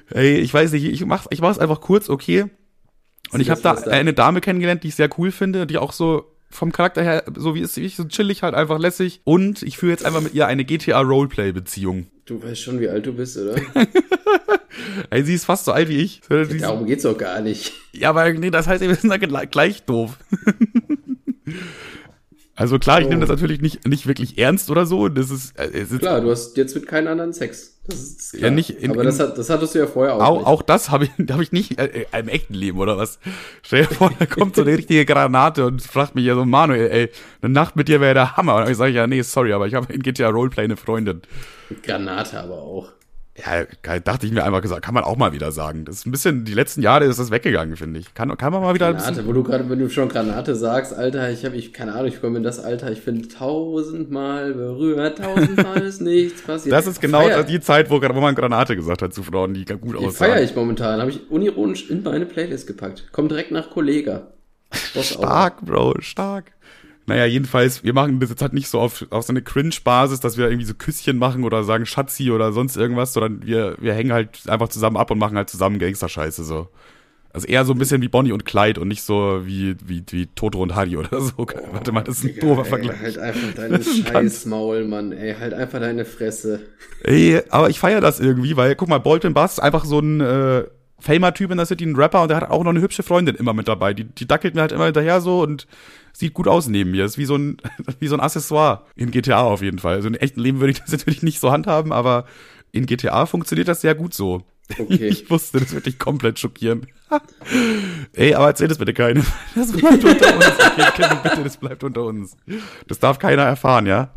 Ey, ich weiß nicht, ich mach's, ich mach's einfach kurz, okay. Und ich habe da eine Dame kennengelernt, die ich sehr cool finde, die auch so vom Charakter her, so wie ist sie, so chillig halt einfach lässig. Und ich führe jetzt einfach mit ihr eine GTA Roleplay Beziehung. Du weißt schon, wie alt du bist, oder? Ey, sie ist fast so alt wie ich. Die- Darum geht's doch gar nicht. Ja, aber nee, das heißt, wir sind da gleich, doof. also klar, ich Oh. nehme das natürlich nicht, nicht wirklich ernst oder so. Das ist, äh, es ist Klar, du hast jetzt mit keinen anderen Sex. Das. Ja, nicht in- aber das, hat, das hattest du ja vorher auch, Auch, nicht. auch das habe ich, hab ich nicht äh, äh, im echten Leben, oder was? Stell dir vor, da kommt so eine richtige Granate und fragt mich ja so, Manuel, ey, eine Nacht mit dir wäre der Hammer. Und ich sage, ja, nee, sorry, aber ich habe in GTA Roleplay eine Freundin. Granate aber auch. Ja, dachte ich mir einfach gesagt, kann man auch mal wieder sagen. Das ist ein bisschen, die letzten Jahre ist das weggegangen, finde ich. Kann, kann man mal wieder. Granate, wo du gerade, wenn du schon Granate sagst, Alter, ich habe, ich, keine Ahnung, ich komme in das Alter, ich bin tausendmal berührt, tausendmal ist nichts passiert. Das ist genau Feier, die Zeit, wo, wo man Granate gesagt hat zu Frauen, die gut die aussahen. feiere ich momentan, habe ich unironisch in meine Playlist gepackt. Kommt direkt nach Kollega. Stark, Bro, stark. Naja, jedenfalls, wir machen das jetzt halt nicht so auf, auf so eine Cringe-Basis, dass wir irgendwie so Küsschen machen oder sagen Schatzi oder sonst irgendwas, sondern wir, wir hängen halt einfach zusammen ab und machen halt zusammen Gangster-Scheiße so. Also eher so ein bisschen wie Bonnie und Clyde und nicht so wie, wie, wie Toto und Harry oder so. Warte mal, das ist ein doofer Ey, Vergleich. Halt einfach deine Scheißmaul, Mann, ey, halt einfach deine Fresse. Ey, aber ich feiere das irgendwie, weil, guck mal, Bolton Bass ist einfach so ein äh, Famer-Typ in der City, ein Rapper und der hat auch noch eine hübsche Freundin immer mit dabei. Die, die dackelt mir halt immer hinterher so und sieht gut aus neben mir. Ist wie so ein, wie so ein Accessoire in GTA auf jeden Fall. Also im echten Leben würde ich das natürlich nicht so handhaben, aber in GTA funktioniert das sehr gut so. Okay. Ich wusste, das wird dich komplett schockieren. Ey, aber erzähl das bitte keinem. Das bleibt unter uns. Okay, Kevin, bitte, das bleibt unter uns. Das darf keiner erfahren, ja?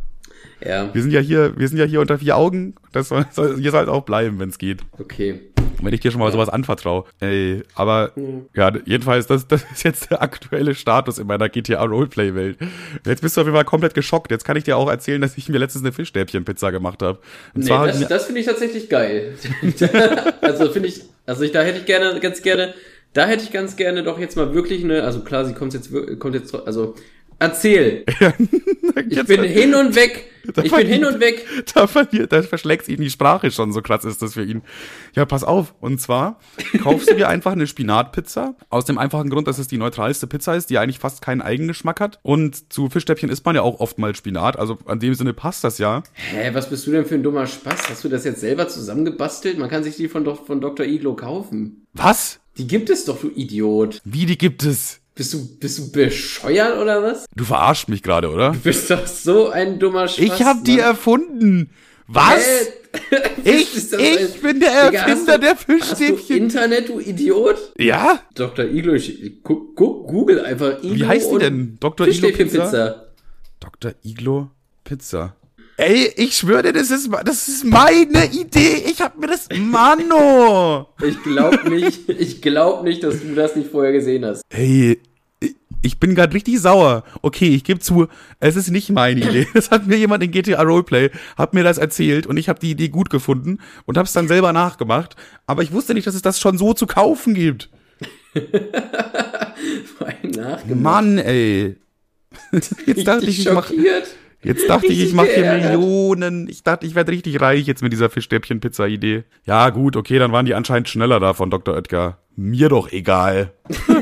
Ja, Wir sind ja hier, wir sind ja hier unter vier Augen. Das soll, soll hier soll es auch bleiben, wenn es geht. okay. Wenn ich dir schon mal sowas anvertraue. Ey, aber ja, jedenfalls, das, das ist jetzt der aktuelle Status in meiner GTA Roleplay-Welt. Jetzt bist du auf jeden Fall komplett geschockt. Jetzt kann ich dir auch erzählen, dass ich mir letztens eine Fischstäbchen-Pizza gemacht habe. Und Nee, das, das finde ich tatsächlich geil. also finde ich, also ich, da hätte ich gerne, ganz gerne, da hätte ich ganz gerne doch jetzt mal wirklich eine, also klar, sie kommt jetzt, kommt jetzt, also erzähl. Ich bin hin und weg. Da Ich bin hin und weg. Da, verliert, da verschlägt ihn die Sprache schon, so krass ist das für ihn. Ja, pass auf. Und zwar kaufst du dir einfach eine Spinatpizza. Aus dem einfachen Grund, dass es die neutralste Pizza ist, die eigentlich fast keinen Eigengeschmack hat. Und zu Fischstäbchen isst man ja auch oftmals Spinat. Also an dem Sinne passt das ja. Hä, was bist du denn für ein dummer Spaß? Hast du das jetzt selber zusammengebastelt? Man kann sich die von, von Dr. Iglo kaufen. Was? Die gibt es doch, du Idiot. Wie, die gibt es? Bist du, bist du bescheuert oder was? Du verarschst mich gerade, oder? Du bist doch so ein dummer Spaß. Ich hab die Mann. erfunden. Was? Ich, ich bin der Digga, Erfinder hast du- der Hast du Fischstäbchen. Internet, du Idiot? Ja? Dr. Iglo, ich, guck, guck, google einfach Iglo Wie heißt die denn? Dr. Iglo Pizza? Dr. Iglo Pizza. Ey, ich schwöre dir, das ist, das ist meine Idee. Ich hab mir das. Mano! Ich glaub nicht, ich glaub nicht, dass du das nicht vorher gesehen hast. Ey, ich bin gerade richtig sauer. Okay, ich gebe zu, es ist nicht meine Idee. Das hat mir jemand in GTA Roleplay, hat mir das erzählt und ich habe die Idee gut gefunden und habe es dann selber nachgemacht. Aber ich wusste nicht, dass es das schon so zu kaufen gibt. Mann, ey. Jetzt dachte ich, ich mach, Jetzt dachte ich, ich mache hier Millionen. Ich dachte, ich werde richtig reich jetzt mit dieser Fischstäbchen-Pizza-Idee. Ja, gut, okay, dann waren die anscheinend schneller da von Dr. Oetker. Mir doch egal.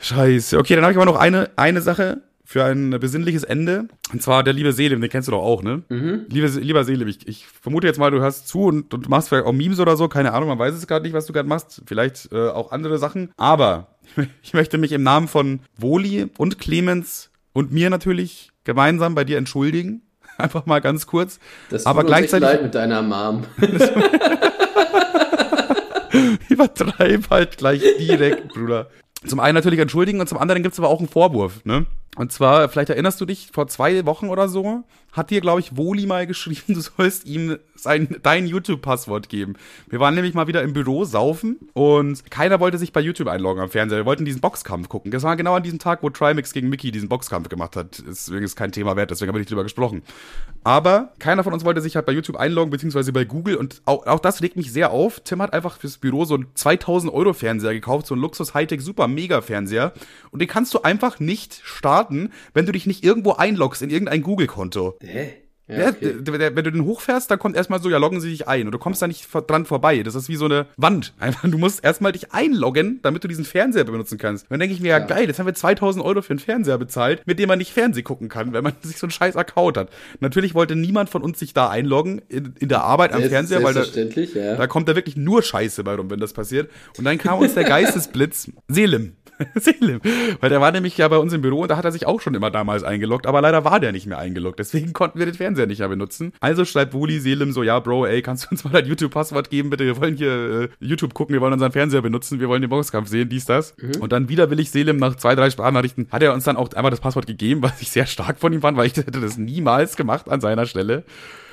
Scheiße. Okay, dann habe ich aber noch eine, eine Sache für ein besinnliches Ende. Und zwar der liebe Selim, den kennst du doch auch, ne? Mhm. Liebe, lieber Selim, ich, ich vermute jetzt mal, du hörst zu und, und machst vielleicht auch Memes oder so, keine Ahnung, man weiß es gerade nicht, was du gerade machst. Vielleicht äh, auch andere Sachen. Aber ich möchte mich im Namen von Woli und Clemens und mir natürlich gemeinsam bei dir entschuldigen. Einfach mal ganz kurz. Das tut aber gleichzeitig leid mit deiner Mom. Übertreib halt gleich direkt, Bruder. Zum einen natürlich entschuldigen und zum anderen gibt's aber auch einen Vorwurf, ne? Und zwar, vielleicht erinnerst du dich, vor zwei Wochen oder so hat dir, glaube ich, Woli mal geschrieben, du sollst ihm sein, dein YouTube-Passwort geben. Wir waren nämlich mal wieder im Büro saufen und keiner wollte sich bei YouTube einloggen am Fernseher. Wir wollten diesen Boxkampf gucken. Das war genau an diesem Tag, wo Trimax gegen Mickey diesen Boxkampf gemacht hat. Deswegen ist kein Thema wert, deswegen habe ich nicht drüber gesprochen. Aber keiner von uns wollte sich halt bei YouTube einloggen, beziehungsweise bei Google und auch, auch das regt mich sehr auf. Tim hat einfach fürs Büro so einen 2000 Euro Fernseher gekauft, so einen Luxus Hightech Super Mega Fernseher und den kannst du einfach nicht starten, wenn du dich nicht irgendwo einloggst in irgendein Google-Konto. Hä? Ja, okay. ja, wenn du den hochfährst, dann kommt erstmal so, ja, loggen sie dich ein. Und du kommst da nicht dran vorbei. Das ist wie so eine Wand. Einfach, du musst erstmal dich einloggen, damit du diesen Fernseher benutzen kannst. Und dann denke ich mir, ja, ja, geil, jetzt haben wir 2000 Euro für einen Fernseher bezahlt, mit dem man nicht Fernsehen gucken kann, wenn man sich so einen scheiß Account hat. Natürlich wollte niemand von uns sich da einloggen in, in der Arbeit am Fernseher, weil da, da kommt da wirklich nur Scheiße bei rum, wenn das passiert. Und dann kam uns der Geistesblitz, Selim. Selim. Weil der war nämlich ja bei uns im Büro und da hat er sich auch schon immer damals eingeloggt, aber leider war der nicht mehr eingeloggt. Deswegen konnten wir den Fernseher nicht mehr benutzen. Also schreibt Wuli Selim so, ja, Bro, ey, kannst du uns mal dein YouTube-Passwort geben, bitte? Wir wollen hier äh, YouTube gucken, wir wollen unseren Fernseher benutzen, wir wollen den Boxkampf sehen, dies, das. Mhm. Und dann wieder will ich Selim nach zwei, drei Sprachnachrichten, hat er uns dann auch einmal das Passwort gegeben, was ich sehr stark von ihm fand, weil ich hätte das niemals gemacht an seiner Stelle.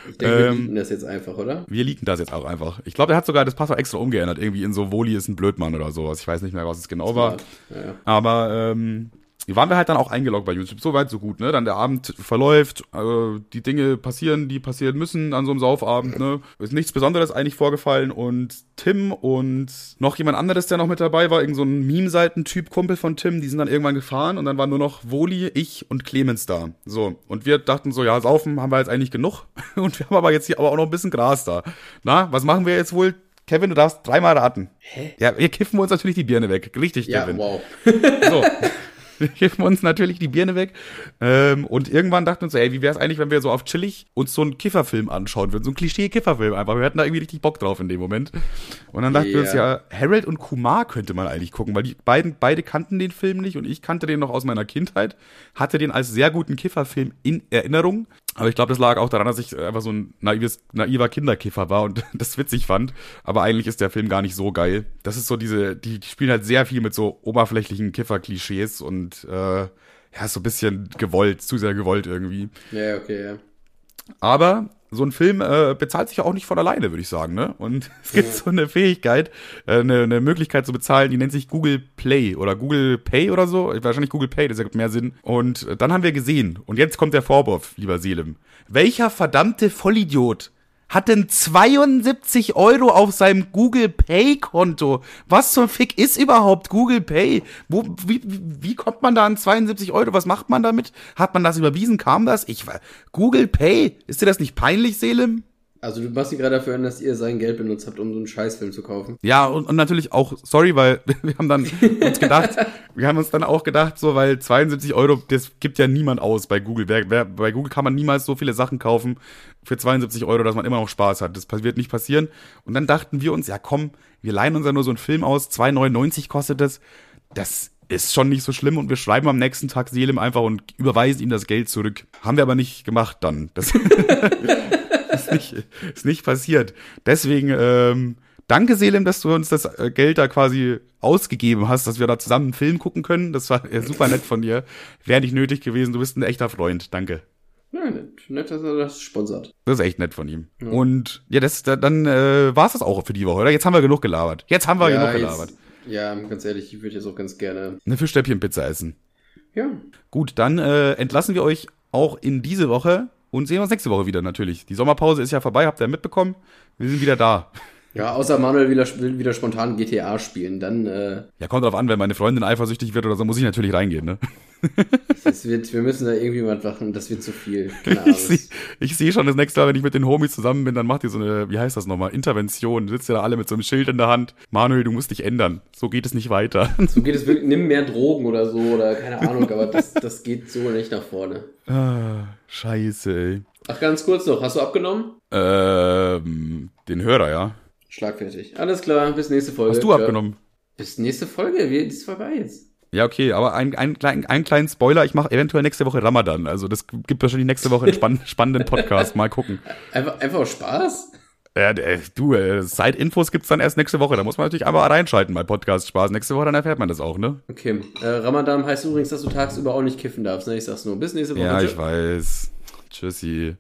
Ich denke, ähm, wir liegen das jetzt einfach, oder? Wir liegen das jetzt auch einfach. Ich glaube, er hat sogar das Passwort extra umgeändert. Irgendwie in so Woli ist ein Blödmann oder sowas. Ich weiß nicht mehr, was es genau Smart. war. Ja, ja. Aber ähm, waren wir halt dann auch eingeloggt bei YouTube. So weit, so gut, ne? Dann der Abend verläuft, äh, die Dinge passieren, die passieren müssen an so einem Saufabend, ne? Ist nichts Besonderes eigentlich vorgefallen und Tim und noch jemand anderes, der noch mit dabei war, irgend so ein Meme-Seiten-Typ, Kumpel von Tim, die sind dann irgendwann gefahren und dann waren nur noch Woli, ich und Clemens da. So. Und wir dachten so, ja, saufen haben wir jetzt eigentlich genug. Und wir haben aber jetzt hier aber auch noch ein bisschen Gras da. Na, was machen wir jetzt wohl? Kevin, du darfst dreimal raten. Hä? Ja, wir kiffen uns natürlich die Birne weg. Richtig, Kevin. Ja, wow. So. wir kiffen uns natürlich die Birne weg. Ähm, und irgendwann dachten wir uns, ey, wie wäre es eigentlich, wenn wir so auf chillig uns so einen Kifferfilm anschauen würden? So einen Klischee-Kifferfilm einfach. Wir hatten da irgendwie richtig Bock drauf in dem Moment. Und dann dachten yeah. wir uns, ja, Harold und Kumar könnte man eigentlich gucken, weil die beiden, beide kannten den Film nicht und ich kannte den noch aus meiner Kindheit, hatte den als sehr guten Kifferfilm in Erinnerung. Aber ich glaube, das lag auch daran, dass ich einfach so ein naives, naiver Kinderkiffer war und das witzig fand. Aber eigentlich ist der Film gar nicht so geil. Das ist so diese, die, die spielen halt sehr viel mit so oberflächlichen Kiffer-Klischees und äh, ja, so ein bisschen gewollt, zu sehr gewollt irgendwie. Ja, okay, ja. Aber so ein Film äh, bezahlt sich ja auch nicht von alleine, würde ich sagen, ne? Und es gibt so eine Fähigkeit, äh, eine, eine Möglichkeit zu bezahlen, die nennt sich Google Play oder Google Pay oder so. Wahrscheinlich Google Pay, das ergibt mehr Sinn. Und dann haben wir gesehen, und jetzt kommt der Vorwurf, lieber Selim. Welcher verdammte Vollidiot hat denn 72 Euro auf seinem Google Pay Konto. Was zum Fick ist überhaupt Google Pay? Wo, wie, wie kommt man da an 72 Euro? Was macht man damit? Hat man das überwiesen? Kam das? Ich Google Pay? Ist dir das nicht peinlich, Selim? Also du machst ihn gerade dafür an, dass ihr sein Geld benutzt habt, um so einen Scheißfilm zu kaufen. Ja, und, und natürlich auch, sorry, weil wir haben dann uns gedacht, wir haben uns dann auch gedacht, so, weil 72 Euro, das gibt ja niemand aus bei Google. Wer, wer, bei Google kann man niemals so viele Sachen kaufen für 72 Euro, dass man immer noch Spaß hat. Das wird nicht passieren. Und dann dachten wir uns, ja komm, wir leihen uns ja nur so einen Film aus, 2,99 kostet das. Das ist schon nicht so schlimm und wir schreiben am nächsten Tag Selim einfach und überweisen ihm das Geld zurück. Haben wir aber nicht gemacht dann. Das ist nicht, ist nicht passiert. Deswegen, ähm, Danke, Selim, dass du uns das äh, Geld da quasi ausgegeben hast, dass wir da zusammen einen Film gucken können. Das war super nett von dir. Wäre nicht nötig gewesen. Du bist ein echter Freund. Danke. Ja, nett, nett, dass er das sponsert. Das ist echt nett von ihm. Und ja, das, da, dann äh, war es das auch für die Woche, oder? Jetzt haben wir genug gelabert. Jetzt haben wir ja, genug gelabert. jetzt, ja, ganz ehrlich, ich würde jetzt auch ganz gerne. Eine Fischstäbchen-Pizza essen. Ja, Gut, dann äh, entlassen wir euch auch in diese Woche und sehen uns nächste Woche wieder natürlich. Die Sommerpause ist ja vorbei, habt ihr mitbekommen? Wir sind wieder da. Ja, außer Manuel will, will wieder spontan GTA spielen, dann äh, Ja, kommt drauf an, wenn meine Freundin eifersüchtig wird oder so, muss ich natürlich reingehen, ne? das wird, wir müssen da irgendwie was machen, das wird zu viel. Ich sehe ich seh schon das nächste Mal, wenn ich mit den Homies zusammen bin, dann macht ihr so eine, wie heißt das nochmal, Intervention. Sitzt ihr da alle mit so einem Schild in der Hand. Manuel, du musst dich ändern. So geht es nicht weiter. So geht es wirklich, nimm mehr Drogen oder so, oder keine Ahnung, aber das, das geht so nicht nach vorne. ah, scheiße, ey. Ach, ganz kurz noch, hast du abgenommen? Ähm, den Hörer, ja. Schlagfertig. Alles klar, bis nächste Folge. Hast du abgenommen? Bis nächste Folge, wir, ist vorbei jetzt. Ja, okay, aber ein, ein, klein, einen kleinen Spoiler, ich mache eventuell nächste Woche Ramadan. Also das gibt wahrscheinlich nächste Woche einen spann spannenden Podcast. Mal gucken. Einfach, einfach Spaß? Ja, äh, du, äh, Side-Infos gibt's dann erst nächste Woche. Da muss man natürlich einmal reinschalten bei Podcast Spaß. Nächste Woche, dann erfährt man das auch, ne? Okay. Äh, Ramadan heißt übrigens, dass du tagsüber auch nicht kiffen darfst, ne? Ich sag's nur. Bis nächste Woche. Ja, ich weiß. Tschüssi.